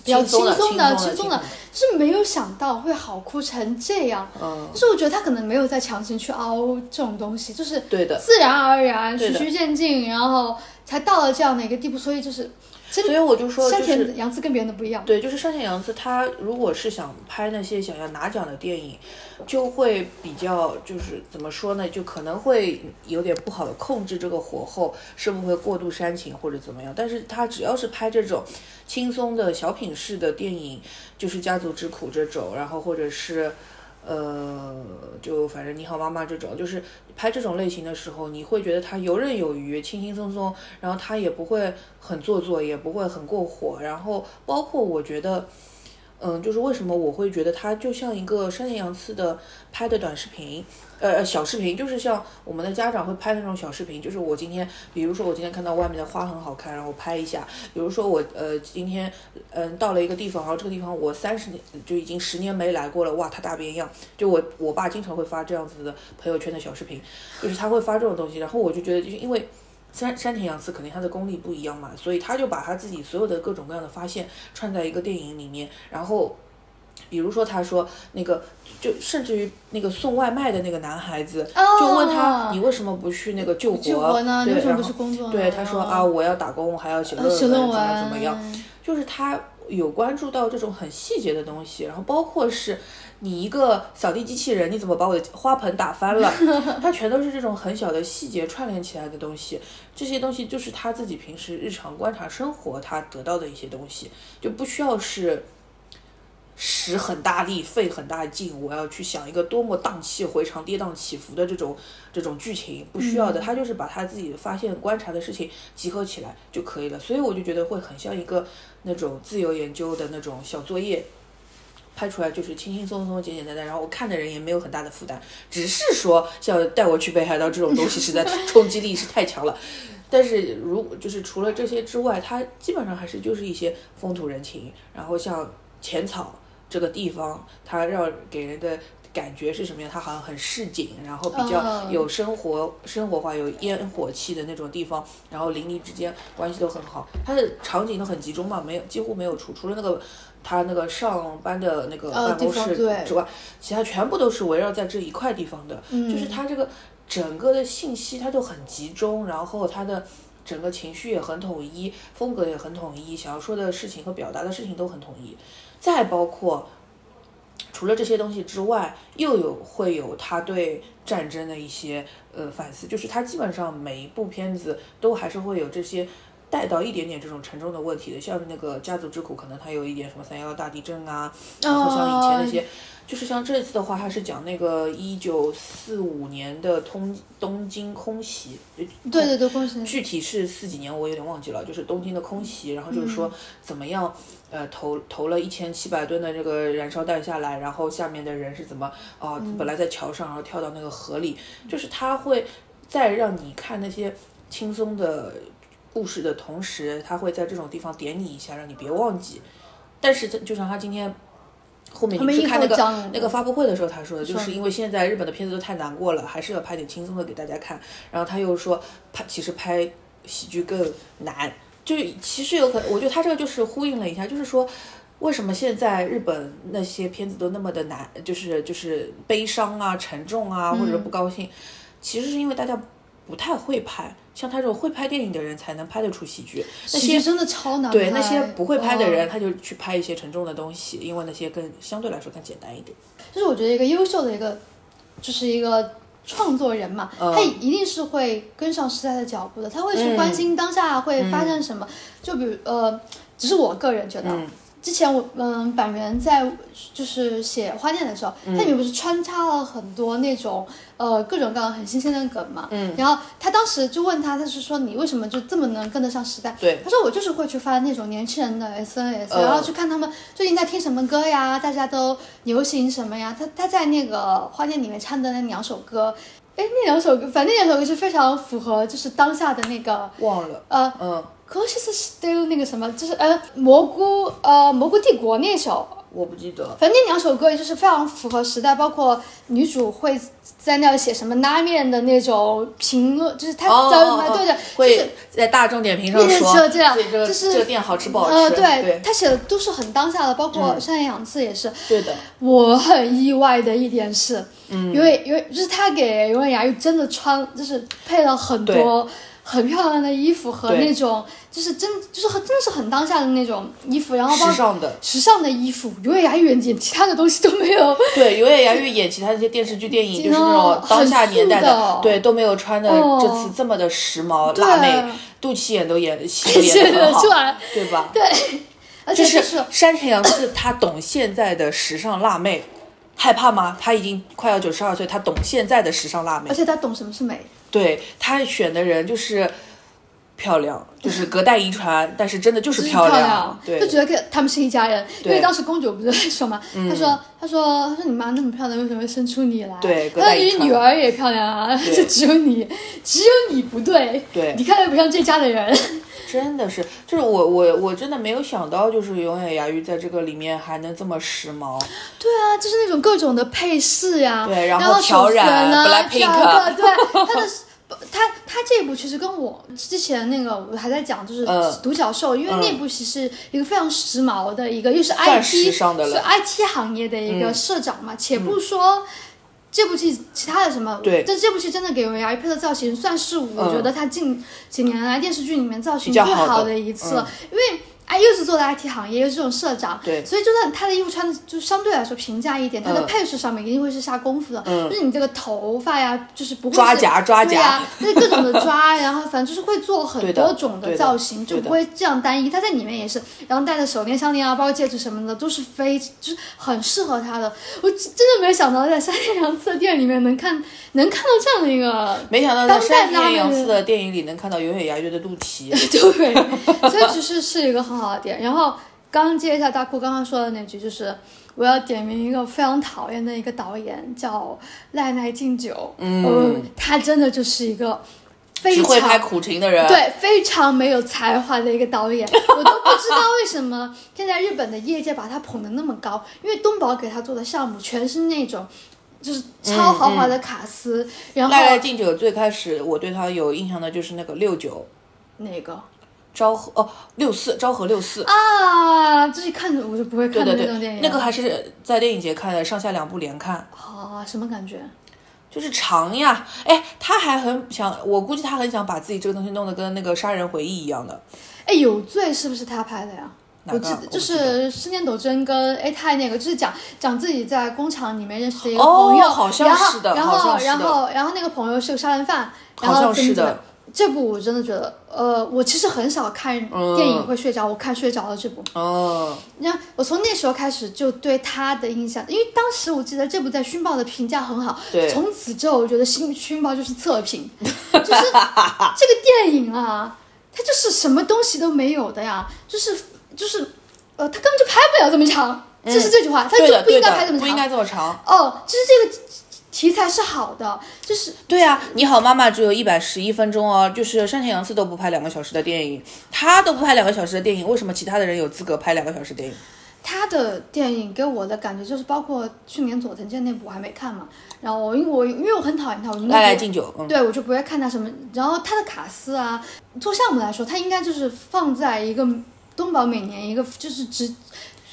比较轻松的轻松的、是没有想到会好哭成这样。嗯就，是我觉得他可能没有在强行去凹这种东西，就是对的。自然而然、循序渐进，然后才到了这样的一个地步。所以就是真所以我就说，山就是田洋次跟别人的不一样。对，就是山田洋次，他如果是想拍那些想要拿奖的电影，就会比较就是怎么说呢，就可能会有点不好的控制这个火候，是不会过度煽情或者怎么样。但是他只要是拍这种轻松的小品式的电影，就是《家族之苦》这种，然后或者是。呃，就反正你好妈妈这种，就是拍这种类型的时候，你会觉得他游刃有余、轻轻松松，然后他也不会很做作，也不会很过火，然后包括我觉得。嗯，就是为什么我会觉得它就像一个山田洋次的拍的短视频，呃，小视频，就是像我们的家长会拍那种小视频。就是我今天，比如说我今天看到外面的花很好看，然后拍一下。比如说我呃今天嗯、到了一个地方，然后这个地方我三十年就已经十年没来过了，哇，它大变样。就我我爸经常会发这样子的朋友圈的小视频，就是他会发这种东西，然后我就觉得就是因为。山山田洋次肯定他的功力不一样嘛，所以他就把他自己所有的各种各样的发现串在一个电影里面，然后，比如说他说那个，就甚至于那个送外卖的那个男孩子，就问他你为什么不去那个救活？救活呢？为什么然后不去工作？对他说啊，我要打工，还要写论呃，文，怎么文怎么样？就是他有关注到这种很细节的东西，然后包括是你一个扫地机器人，你怎么把我的花盆打翻了？它全都是这种很小的细节串联起来的东西。这些东西就是他自己平时日常观察生活他得到的一些东西，就不需要是。使很大力、费很大劲，我要去想一个多么荡气回肠、跌宕起伏的这种这种剧情，不需要的。他就是把他自己发现、观察的事情集合起来就可以了。所以我就觉得会很像一个那种自由研究的那种小作业。拍出来就是轻轻松松、简简单单，然后我看的人也没有很大的负担，只是说像带我去北海道这种东西，实在 冲击力是太强了。但是如果就是除了这些之外，它基本上还是就是一些风土人情，然后像浅草这个地方，它让给人的感觉是什么样？它好像很市井，然后比较有生活、生活化、有烟火气的那种地方，然后邻里之间关系都很好，它的场景都很集中嘛，没有几乎没有除除了那个他那个上班的那个办公室之外，其他全部都是围绕在这一块地方的，就是他这个。整个的信息它都很集中，然后他的整个情绪也很统一，风格也很统一，想要说的事情和表达的事情都很统一。再包括除了这些东西之外，又有会有他对战争的一些呃反思，就是他基本上每一部片子都还是会有这些带到一点点这种沉重的问题的，像那个家族之苦，可能它有一点什么三幺大地震啊，然后像以前那些。就是像这次的话，它是讲那个一九四五年的东东京空袭，对对对，空袭。具体是四几年，我有点忘记了。就是东京的空袭，然后就是说怎么样，呃，投投了一千七百吨的这个燃烧弹下来，然后下面的人是怎么啊？本来在桥上，然后跳到那个河里，就是他会再让你看那些轻松的故事的同时，他会在这种地方点你一下，让你别忘记。但是就像他今天。后面你去看那个那个发布会的时候，他说的就是因为现在日本的片子都太难过了，还是要拍点轻松的给大家看。然后他又说拍其实拍喜剧更难，就其实有可能，我觉得他这个就是呼应了一下，就是说为什么现在日本那些片子都那么的难，就是就是悲伤啊、沉重啊，或者不高兴，其实是因为大家不太会拍。像他这种会拍电影的人才能拍得出喜剧，那些真的超难。对那些不会拍的人，他就去拍一些沉重的东西，因为那些更相对来说更简单一点。就是我觉得一个优秀的一个，就是一个创作人嘛，他一定是会跟上时代的脚步的，他会去关心当下会发生什么。就比如呃，只是我个人觉得。之前我嗯，板垣在就是写花店的时候，它里面不是穿插了很多那种呃各种各样很新鲜的梗嘛。嗯。然后他当时就问他，他是说你为什么就这么能跟得上时代？对。他说我就是会去翻那种年轻人的 SNS，然后去看他们最近在听什么歌呀，大家都流行什么呀。他他在那个花店里面唱的那两首歌，哎，那两首歌，反正那两首歌是非常符合就是当下的那个。忘了。呃嗯。可惜是都有那个什么，就是呃蘑菇呃蘑菇帝国那首，我不记得。反正那两首歌也就是非常符合时代，包括女主会在那写什么拉面的那种评论，就是她在对的，会在大众点评上说这样，就是这个店好吃不好吃。呃，对，他写的都是很当下的，包括山野洋次也是。对的。我很意外的一点是，因为因为就是他给永远牙玉真的穿，就是配了很多。很漂亮的衣服和那种，就是真，就是很，真的是很当下的那种衣服，然后时尚的，时尚的衣服，永远牙玉演其他的东西都没有。对，永远牙玉演其他那些电视剧、电影，就是 那种当下年代的，对，都没有穿的这次这么的时髦辣妹，肚脐眼都演戏演的很好，对吧？对，而且是山田洋次，她懂现在的时尚辣妹，害怕吗？她已经快要九十二岁，她懂现在的时尚辣妹，而且她懂什么是美。对他选的人就是漂亮，就是隔代遗传，但是真的就是漂亮，对，就觉得他们是一家人。因为当时公主不是在说吗？他说：“她说，她说你妈那么漂亮，为什么会生出你来？对，他说你女儿也漂亮啊，就只有你，只有你不对。对，你看来不像这家的人。真的是，就是我我我真的没有想到，就是永远牙玉在这个里面还能这么时髦。对啊，就是那种各种的配饰呀，对，然后挑染，blackpink，对，他的。他他这部其实跟我之前那个我还在讲，就是独角兽，因为那部其实一个非常时髦的一个，又是 IT 是 IT 行业的一个社长嘛。且不说这部戏其他的什么，对，但这部戏真的给牙一配的造型，算是我觉得他近几年来电视剧里面造型最好的一次，因为。哎，又是做的 IT 行业，又是这种社长，对。所以就算他的衣服穿的就相对来说平价一点，他的嗯。配饰上面一定会是下功夫的，嗯。就是你这个头发呀，就是不会抓是夹抓夹对呀，就是各种的抓，然后反正就是会做很 多种的造型，就不会这样单一。他在里面也是，然后戴的手链、项链啊，包括戒指什么的，都是非就是很适合他的。我真的没有想到在山田洋次的店里面能看能看到这样的一个没想到在当代山拉美田洋次的电影里能看到永远牙月的肚脐。对，所以其实是一个很好的点。然后刚接一下大库刚刚说的那句，就是我要点名一个非常讨厌的一个导演，叫赖奈敬久。嗯，他真的就是一个非只会拍常。苦情的人，对，非常没有才华的一个导演，我都不知道为什么现在日本的业界把他捧得那么高，因为东宝给他做的项目全是那种，就是超豪华的卡司，然后赖赖敬酒最开始我对他有印象的就是那个六九那个昭和哦六四昭和六四，啊？自己看着我就不会看那种电影，那个还是在电影节看的，上下两部连看。啊，什么感觉？就是长呀，哎，他还很想，我估计他很想把自己这个东西弄得跟那个《杀人回忆》一样的。哎，有罪是不是他拍的呀？我记得就是施念斗争跟哎太那个，就是讲讲自己在工厂里面认识的一个哦朋友，好像是的然后然后然后那个朋友是个杀人犯，然好后像是的怎么怎么。这部我真的觉得，呃，我其实很少看电影会睡着，我看睡着了这部。哦，你看我从那时候开始就对他的印象，因为当时我记得这部在熏报的评价很好，对从此之后我觉得新熏报就是测评，就是这个电影啊，它就是什么东西都没有的呀，就是就是呃，他根本就拍不了这么长，就是这句话，他对的，就不应，该拍这么长。不应该这么长。哦，就是这个题材是好的，就是对啊，你好妈妈只有一百十一分钟哦，就是山田洋次都不拍两个小时的电影，他都不拍两个小时的电影，为什么其他的人有资格拍两个小时电影？他的电影给我的感觉就是，包括去年佐藤健那部我还没看嘛，然后因为我因为我很讨厌他，我就赖赖敬酒，嗯，对我就不会看他什么。然后他的卡斯啊，做项目来说，他应该就是放在一个东宝每年一个就是只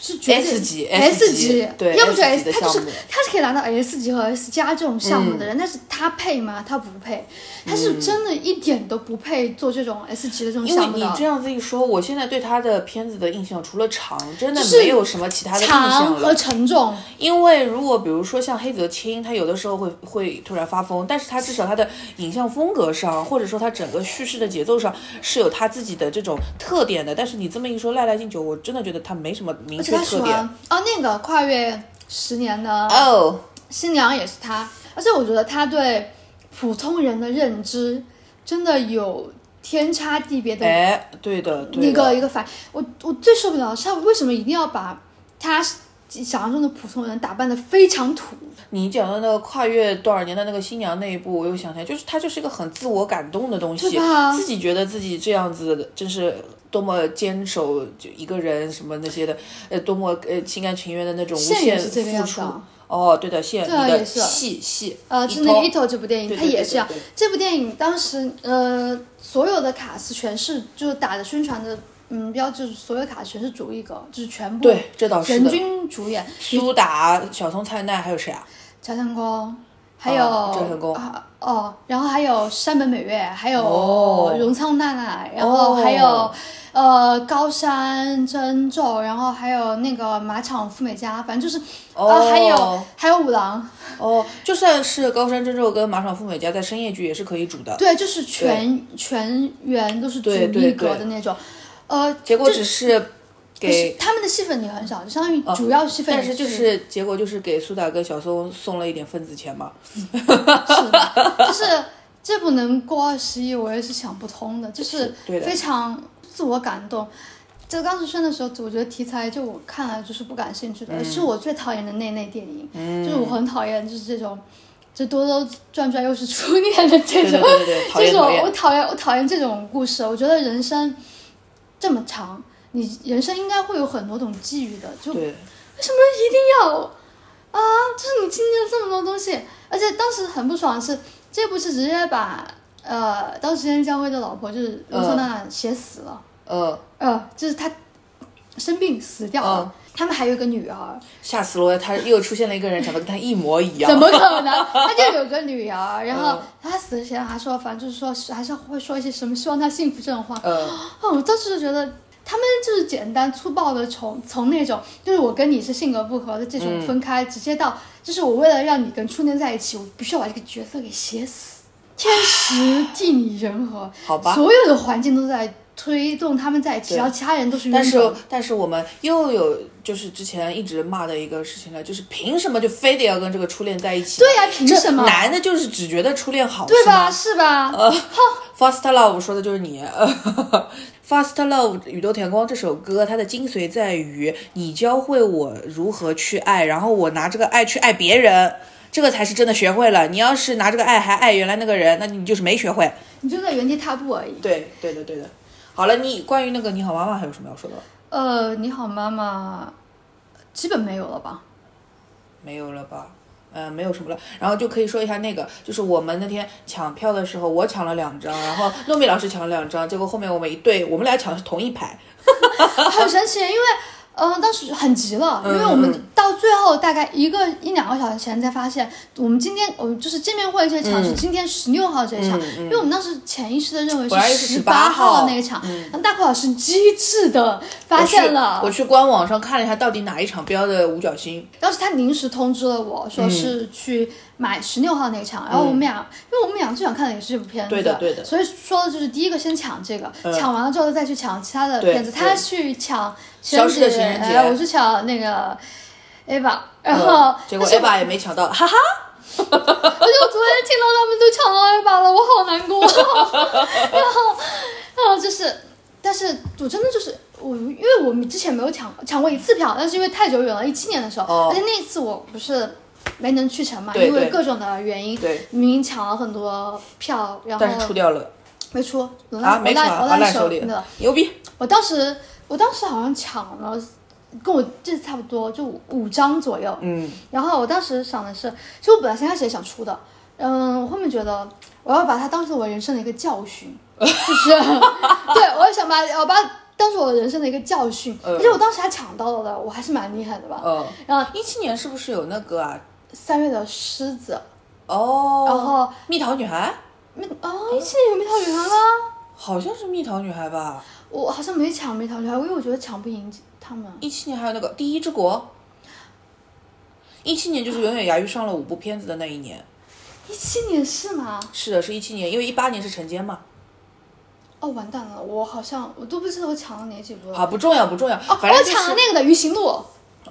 是 S 级 S 级对要不就 S 级他就是他是可以拿到 S 级和 S 加这种项目的嗯人，但是他配吗？他不配，他是真的一点都不配做这种 S 级的这种项目的。你这样子一说，我现在对他的片子的印象除了长，真的是没有什么其他的印长和象了。沉重，因为如果比如说像黑泽清，他有的时候会会突然发疯，但是他至少他的影像风格上，或者说他整个叙事的节奏上是有他自己的这种特点的。但是你这么一说，赖赖敬酒，我真的觉得他没什么明而且确特点。他喜欢哦，那个跨越十年的哦，新娘也是他，而且我觉得他对普通人的认知真的有天差地别的哎，对的，对一个一个反。我我最受不了的是他为什么一定要把他想象中的普通人打扮的非常土？你讲到那个跨越多少年的那个新娘那一部，我又想起来，就是它就是一个很自我感动的东西自己觉得自己这样子真是多么坚守就一个人什么那些的，呃，多么呃心甘情愿的那种无限付出。哦，对的，线，你的对啊也是戏戏，呃，一就那个《头 Ito》这部电影，它也是这样。这部电影当时呃，所有的卡司全是就是打的宣传的嗯标志，所有卡全是主一格，就是全部对，这倒是人的。均主演，苏打、小松菜奈还有谁啊？柴田光，还有、哦然后还有山本美月，还有哦。荣仓奈奈，然后还有、哦呃高山真宙，然后还有那个马场富美加，反正就是、哦。呃还有还有五郎，哦，就算是高山真宙跟马场富美加在深夜剧也是可以主的，对，就是全全员都是主一格的那种，呃，结果只是给是他们的戏份也很少，就相当于主要戏份也但是就是结果就是给苏打跟小松送了一点份子钱嘛。是的，就是 这不能过二十亿，我也是想不通的，就是非常自我感动。这刚出生的时候，我觉得题材就我看来就是不感兴趣嗯的，是我最讨厌的那类电影，就是我很讨厌就是这种，这兜兜转转又是初恋的这种，对对对，讨这种。我讨厌我讨厌这种故事。我觉得人生这么长，你人生应该会有很多种际遇的，就，为什么一定要啊？就是你经历了这么多东西，而且当时很不爽的是，这部是直接把呃当时任江辉的老婆就是罗宋娜娜写死了，呃，呃，就是她生病死掉了。嗯他们还有一个女儿，吓死我了！他又出现了一个人，长得跟他一模一样。怎么可能？他就有个女儿，然后嗯他死之前还说，反正就是说还是会说一些什么希望她幸福这种话。嗯，哦，我当时就觉得他们就是简单粗暴的从从那种就是我跟你是性格不合的这种嗯分开，直接到就是我为了让你跟初恋在一起，我必须要把这个角色给写死，天时地利人和，好吧所有的环境都在推动他们在一起，然后其他人都是但是。但是我们又有就是之前一直骂的一个事情了，就是凭什么就非得要跟这个初恋在一起？对呀、凭什么？男的就是只觉得初恋好，对吧？是吗是吧？？Fast Love 说的就是你。Fast Love 宇多田光这首歌，它的精髓在于你教会我如何去爱，然后我拿这个爱去爱别人，这个才是真的学会了。你要是拿这个爱还爱原来那个人，那你就是没学会。你就在原地踏步而已。对，对的，对的。好了，你关于那个你好妈妈还有什么要说的吗？呃，你好，妈妈，基本没有了吧？没有了吧？呃，没有什么了，然后就可以说一下那个，就是我们那天抢票的时候，我抢了两张，然后糯米老师抢了两张，结果后面我们一对，我们俩抢的是同一排。很神奇，因为呃当时很急了，因为我嗯们到最后大概一个一两个小时前才发现，我们今天我们就是见面会这场是今天十六号这一场，因为我们当时潜意识的认为是十八号号那一场，然后大孔老师机智的发现了。我，去官网上看了一下，到底哪一场标的五角星。当时他临时通知了我说是去买十六号那场，然后我们俩，因为我们俩最想看的也是这部片子，嗯对的对的嗯所以说的就是第一个先抢这个，抢完了之后再去抢其他的片子。他去抢消失的情人节哎我去抢那个 Ava，然后、嗯结果 A 爸也没抢到，哈哈。而且我昨天听到他们都抢到 Ava 了，我好难过。然后，然后就是，但是我真的就是我，因为我们之前没有抢抢过一次票，但是因为太久远了，一七年的时候，哦而且那一次我不是没能去成嘛，对对因为各种的原因，对明明抢了很多票，然后但是出掉了没出，我啊，没抢，啊我烂烂手里的了，，牛逼。我当时我当时好像抢了。跟我这次差不多，就五五张左右。嗯，然后我当时想的是，其实我本来先开始也想出的，嗯，我后面觉得我要把它当做我人生的一个教训，就是 对我也想把我把它当做我人生的一个教训，而且我当时还抢到了的，我还是蛮厉害的吧。嗯，然后一七年是不是有那个啊？三月的狮子，哦，然后蜜桃女孩，蜜哦，一七年有蜜桃女孩吗？好像是蜜桃女孩吧？我好像没抢蜜桃女孩，因为我觉得抢不赢他们。一七年还有那个《第一之国》，一七年就是永远牙玉上了五部片子的那一年。一七年是吗？是的，是一七年，因为一八年是晨间嘛。哦，完蛋了，我好像我都不记得我抢了哪几部了。好，不重要，不重要，哦，反正就是我抢了那个的《鱼行录》。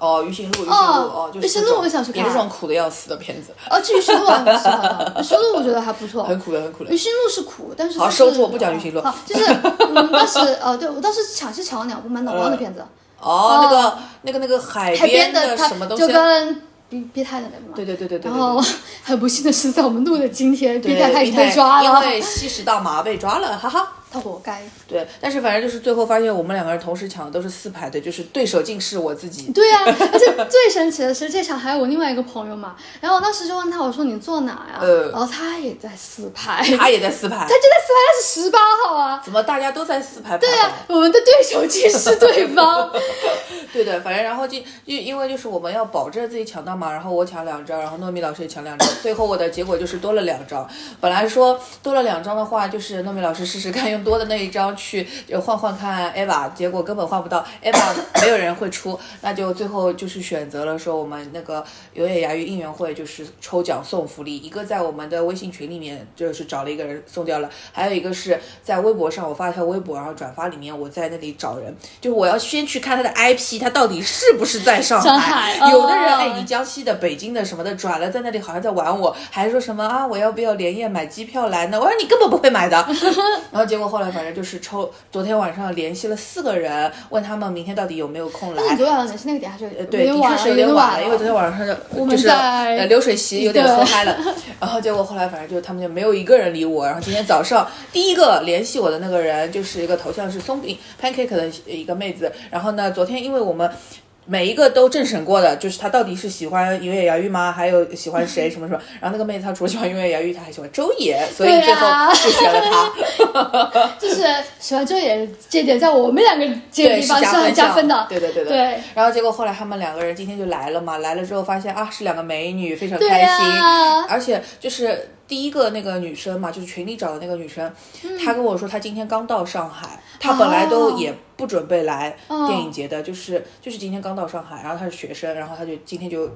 哦，鱼行路，鱼行路，哦哦，就是鱼行路我想去看也是这种苦的要死的片子，哦，这鱼行路我还蛮喜欢，鱼行路我觉得还不错。很苦的，很苦的鱼。行路是苦，但是好就是收住我不讲鱼行路好，就是嗯，当时哦，对我当时抢是抢了两部蛮脑光的片子，哦，那个那个那个海海边边的什么东西？就跟 B B 太的那个嘛。对对对对对对。然后很不幸的是，在我们录的今天，B 对太他已经被抓了，因为吸食大麻被抓了，哈哈。他活该。对，但是反正就是最后发现我们两个人同时抢的都是四排的，就是对手竟是我自己。对呀、而且最神奇的是，这场还有我另外一个朋友嘛，然后我当时就问他，我说你坐哪呀？呃然后他也在四排，他也在四排他，就在四排，他是十八号啊。怎么大家都在四排？对呀、我们的对手竟是对方。对的，反正然后就因因为就是我们要保证自己抢到嘛，然后我抢两张，然后糯米老师也抢两张，最后我的结果就是多了两张。本来说多了两张的话，就是糯米老师试试看用多的那一张去呃换换看 Eva，结果根本换不到 Eva，没有人会出，那就最后就是选择了说我们那个有野牙鱼应援会就是抽奖送福利，一个在我们的微信群里面就是找了一个人送掉了，还有一个是在微博上我发了条微博，然后转发里面我在那里找人，就我要先去看他的 IP，他到底是不是在上海？有的人哦哎，你江西的、北京的什么的转了，在那里好像在玩我，还说什么啊，我要不要连夜买机票来呢？我说你根本不会买的。然后结果后来反正就是抽，昨天晚上联系了四个人，问他们明天到底有没有空来但是你。昨晚联系那个点还是呃，对，的确是有点晚了，因为昨天晚上就就是呃流水席有点喝嗨了，然后结果后来反正就他们就没有一个人理我，然后今天早上第一个联系我的那个人就是一个头像是松饼 pancake 的一个妹子，然后呢，昨天因为我们。每一个都政审过的，就是他到底是喜欢永野芽郁吗？还有喜欢谁 什么什么？然后那个妹子她除了喜欢永野芽郁，她还喜欢周也，所以最后啊就选了他。就是喜欢周也这点，在我们两个这个对，地方是加很加分的。对对对对对然后结果后来他们两个人今天就来了嘛，来了之后发现啊是两个美女，非常开心，呀而且就是第一个那个女生嘛，就是群里找的那个女生，嗯。她跟我说她今天刚到上海，她本来都哦。也不准备来哦。电影节的，就是就是今天刚到上海，然后她是学生，然后她就今天就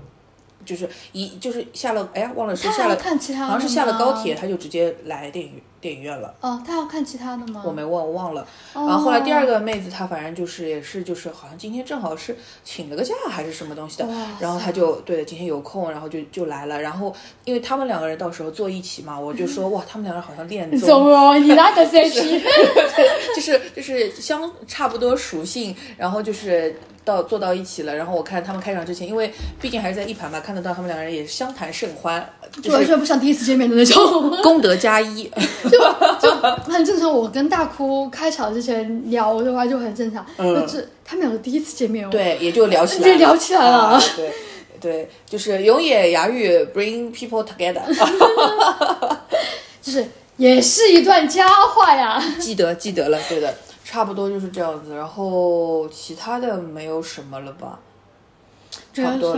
就是一就是下了，哎呀忘了是下了，看其他？好像是下了高铁，他就直接来电影电影院了。哦，他要看其他的吗？我没问，我忘了。哦。然后后来第二个妹子，她反正就是也是就是好像今天正好是请了个假还是什么东西的，然后她就对今天有空，然后就就来了。然后因为他们两个人到时候坐一起嘛，我就说哇，他们两个人好像恋 怎综，哦你那个 CP？就是 就是相差不多属性，然后就是到坐到一起了。然后我看他们开场之前，因为毕竟还是在一盘嘛，看得到他们两个人也是相谈甚欢，就是完全不像第一次见面的那种。功德加一。很正常。我跟大哭开场之前聊的话就很正常，嗯就是他们两个第一次见面哦。，对，也就聊起来了，就聊起来了啊对对，就是永野芽郁 bring people together，就是也是一段佳话呀。记得记得了，对的，差不多就是这样子。然后其他的没有什么了吧？差不多。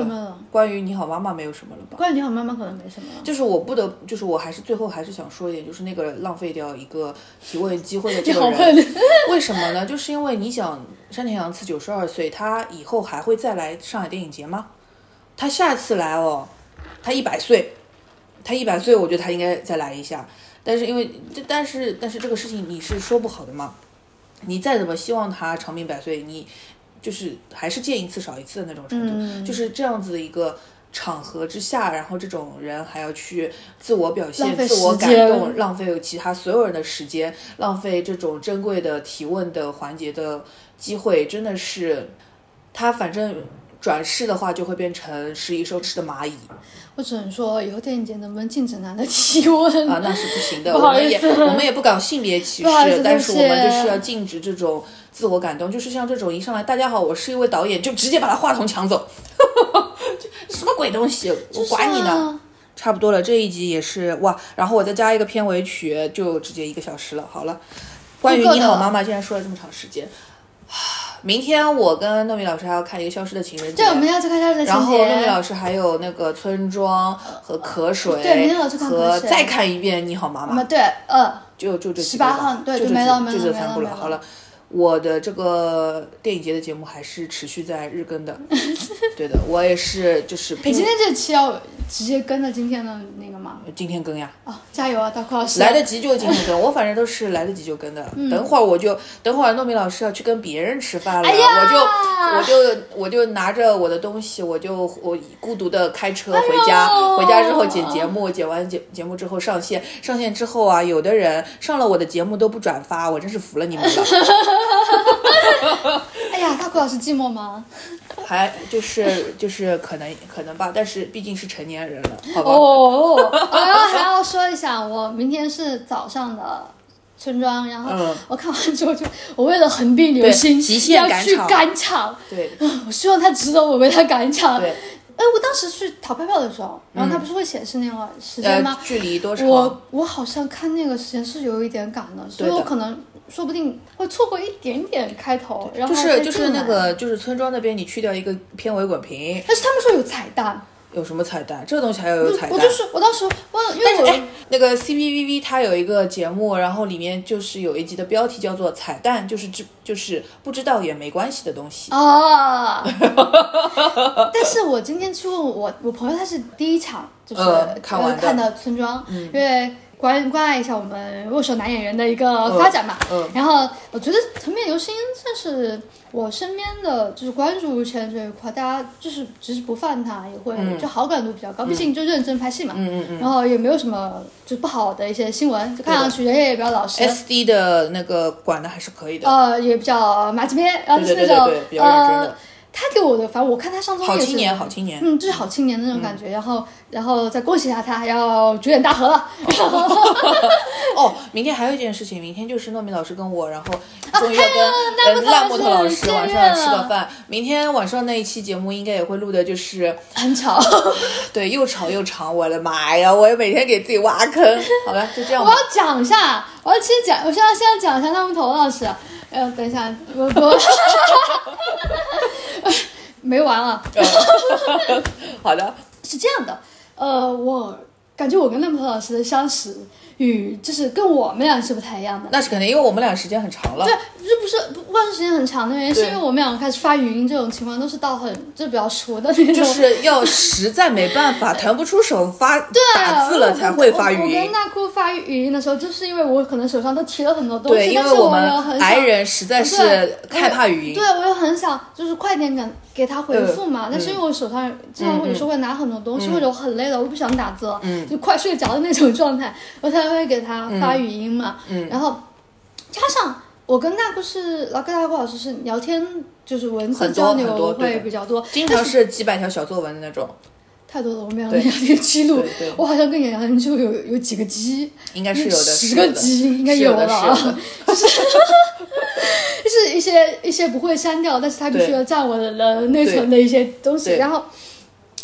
关于你好妈妈没有什么了吧？关于你好妈妈可能没什么了。就是我不得，就是我还是最后还是想说一点，就是那个浪费掉一个提问机会的这个 人，笨，为什么呢？就是因为你想山田洋次九十二岁，他以后还会再来上海电影节吗？他下次来哦，他一百岁，他一百岁，我觉得他应该再来一下。但是因为这，但是但是这个事情你是说不好的嘛。你再怎么希望他长命百岁，你就是还是见一次少一次的那种程度，嗯。就是这样子的一个场合之下，然后这种人还要去自我表现、自我感动，浪费其他所有人的时间，浪费这种珍贵的提问的环节的机会，真的是他反正转世的话就会变成食蚁兽吃的蚂蚁我只能说以后电影节能不能禁止男的提问啊，那是不行的。不我们也好意思我们也不搞性别歧视，但是我们就是要禁止这种自我感动，就是像这种一上来大家好，我是一位导演，就直接把他话筒抢走，什么鬼东西，我管你呢。呢。差不多了，这一集也是哇，然后我再加一个片尾曲，就直接一个小时了。好了，关于你好妈妈，竟然说了这么长时间。明天我跟糯米老师还要看一个《消失的情人节对，》，我们要去看《消失的情人节后糯米》。老师还有那个村庄和渴水，对明天我去看和再看一遍《你好妈妈》，对，嗯，就就这十八号对就没了。没了没了好了，我的这个电影节的节目还是持续在日更的，对的，我也是就是拼你今天这期要直接跟着今天的那个吗？今天更呀。哦，加油啊，大酷老师！来得及就今天更，我反正都是来得及就更的。等会儿我就等会儿糯米老师要去跟别人吃饭了，哎我就我就我就拿着我的东西，我就我孤独的开车回家，呦回家之后剪节目，剪完节节目之后上线，上线之后啊，有的人上了我的节目都不转发，我真是服了你们了。哎呀，大酷老师寂寞吗？还就是就是可能可能吧，但是毕竟是成年人了，好吧。哦，然后还要说一下，我明天是早上的村庄，然后嗯我看完之后就，我为了横滨流星对极限要去赶场赶场，对 我希望他值得我为他赶场。对，哎，我当时去淘票票的时候，然后他不是会显示那个时间吗呃？，距离多少？我我好像看那个时间是有一点赶的，所以我可能说不定会错过一点点开头，然后就是就是那，个就是村庄那边，你去掉一个片尾滚屏，但是他们说有彩蛋，有什么彩蛋？这个东西还要有彩蛋。我就是我当时忘了，因为那个 C B V V 它有一个节目，然后里面就是有一集的标题叫做“彩蛋”，就是知就是不知道也没关系的东西。哦，但是我今天去问我我朋友，他是第一场就是、嗯看完的呃看的村庄，因为关关爱一下我们握手男演员的一个发展嘛。嗯然后我觉得《藤面流星》算是我身边的就是关注圈这一块，大家就是即使不犯他，也会、就好感度比较高，毕竟就认真拍戏嘛。嗯嗯嗯。然后也没有什么就不好的一些新闻，就看上去人也比较老实。SD 的那个管的还是可以的，呃，也比较马吉面，然后对对是那种对对对比较认真的呃，他给我的，反正我看他上综艺是好青年，好青年。嗯，就是好青年的那种感觉，然后，然后再恭喜一下他，要主演大河了，哦，明天还有一件事情，明天就是糯米老师跟我，然后啊终于要跟呃烂木头老师晚上吃个饭。明天晚上那一期节目应该也会录的，就是很吵。对又吵又长，我的妈呀！我也每天给自己挖坑。好了，就这样吧我要。讲一下，我要先讲，我现在先讲一下他们头老师，呃，等一下，我我 没完了。好的，是这样的，呃，我感觉我跟那么多老师的相识与就是跟我们俩是不太一样的。那是肯定，因为我们俩时间很长了。对，这不是不是时间很长的原因，是因为我们两个开始发语音这种情况都是到很就比较熟的那种。就是要实在没办法，腾不出手发 对打字了才会发语音我跟音。娜酷发语音的时候，就是因为我可能手上都提了很多东西，对，因但是我们又很想癌人实在是害怕语音。对，我又很想就是快点给给他回复嘛，嗯但是因为我手上经常会有时候会拿很多东西，嗯或者我很累了，我不想打字了，嗯。就快睡着的那种状态，我才会给他发语音嘛。嗯。然后加上我跟大姑是，老跟大姑老师是聊天，就是文字交流会比较多，经常是几百条小作文的那种，太多了，我们俩的对。聊天记录。我好像跟杨洋就有有几个鸡。应该是有的，十个是有的。G 应该有的。了是 就是一些一些不会删掉，但是他必须要占我的的内存的一些东西。然后，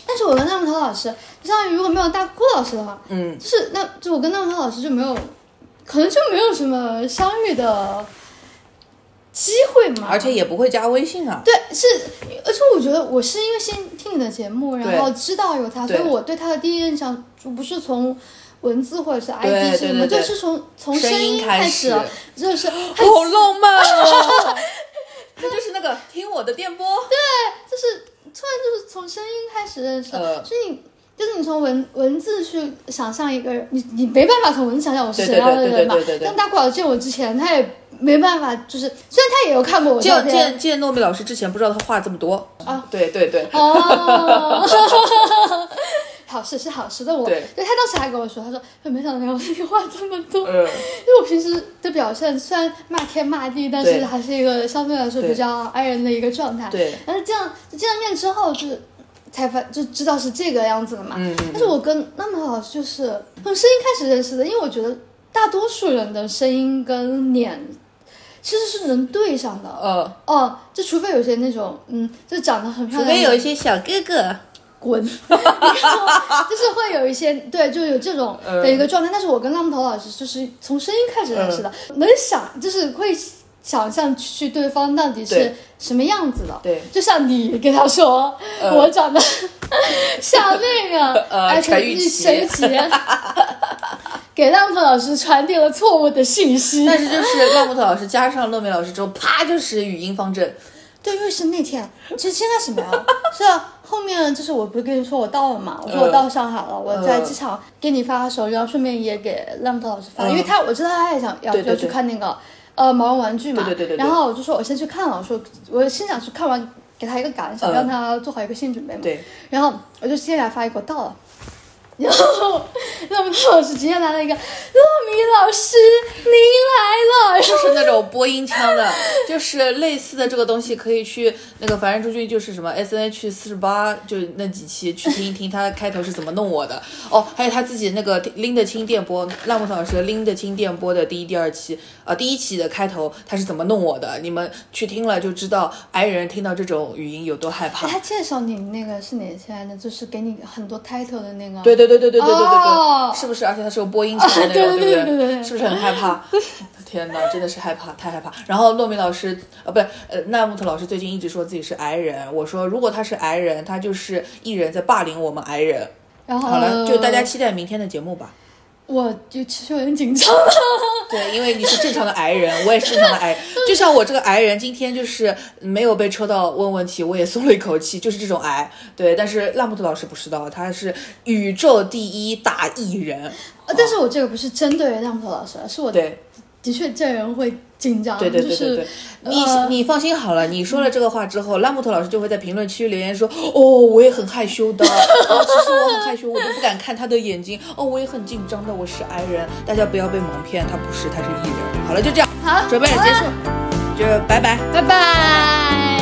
但是我跟那木头老师，就相当于如果没有大哭老师的话，嗯，就是那就我跟那木头老师就没有，可能就没有什么相遇的机会嘛。而且也不会加微信啊。对，是，而且我觉得我是因为先听你的节目，然后知道有他，所以我对他的第一印象就不是从文字或者是 ID 什么，就是从从声音音开始，就是很好浪漫哦！他就是那个听我的电波，对就是突然就是从声音开始认识的，呃就是你。就是你从文文字去想象一个人，你你没办法从文字想象我是什么样的人嘛对对对。对但大古老见我之前，他也没办法，就是虽然他也有看过我照见片。见见糯米老师之前不知道他话这么多。啊。对对对，哦，好事是好事，但我对。他当时还跟我说，他说没想到你话这么多，嗯，因为我平时的表现虽然骂天骂地，但是还是一个相对来说比较爱人的一个状态。对，但是这样见了面之后，就是才发就知道是这个样子的嘛。嗯嗯但是我跟那么老师就是从声音开始认识的，因为我觉得大多数人的声音跟脸其实是能对上的。哦，哦，就除非有些那种，嗯，就长得很漂亮的，除非有一些小哥哥，滚，就是会有一些对，就有这种的一个状态。但是我跟浪木头老师就是从声音开始认识的，能想就是会想象去对方到底是什么样子的。对，就像你跟他说、呃。我长得 像那个呃哎陈玉琪。陈玉琪，给浪木头老师传递了错误的信息。但是就是浪木头老师加上乐美老师之后，啪就是语音方阵，对，因为是那天，其实现在什么？呀？是啊后面就是我不是跟你说我到了嘛？我说我到上海了，我在机场给你发的时候，然后顺便也给浪头老师发，因为他我知道他也想要要去看那个呃毛绒玩具嘛，对对对对对然后我就说我先去看了，我说我心想去看完给他一个感想，嗯让他做好一个心理准备嘛。对，然后我就接下来发一个我到了。然后，那么老师直接来了一个，糯米老师，您来了。就是那种播音腔的，就是类似的这个东西，可以去那个凡人诸君，就是什么 S N H 四十八，就那几期去听一听，他开头是怎么弄我的。哦，还有他自己那个拎得清电波，烂木头老师拎得清电波的第一、第二期，呃，第一期的开头他是怎么弄我的，你们去听了就知道，挨人听到这种语音有多害怕哎。他介绍你那个是哪些来着？就是给你很多 title 的那个。对对对对对对对对对，对是不是？而且他是有播音腔的那种，对不对是不是很害怕？天哪，真的是害怕，太害怕。然后糯米老师，呃，不对，呃，纳木特老师最近一直说自己是癌人。我说，如果他是癌人，他就是艺人在霸凌我们癌人。然后好了，就大家期待明天的节目吧。我就其实有点紧张。对，因为你是正常的癌人，我也是正常的癌，就像我这个癌人，今天就是没有被抽到问问题，我也松了一口气，就是这种癌。对，但是烂木头老师不是的，他是宇宙第一大艺人。呃但是我这个不是针对亮头老师，是我对，的确这人会紧张，对对对对就是对，你呃你放心好了，你说了这个话之后，拉木头老师就会在评论区留言说，哦，我也很害羞的，哦，其实我很害羞，我都不敢看他的眼睛，哦，我也很紧张的，我是 i 人，大家不要被蒙骗，他不是，他是艺人。好了，就这样，好，准备结束，就拜拜。拜拜。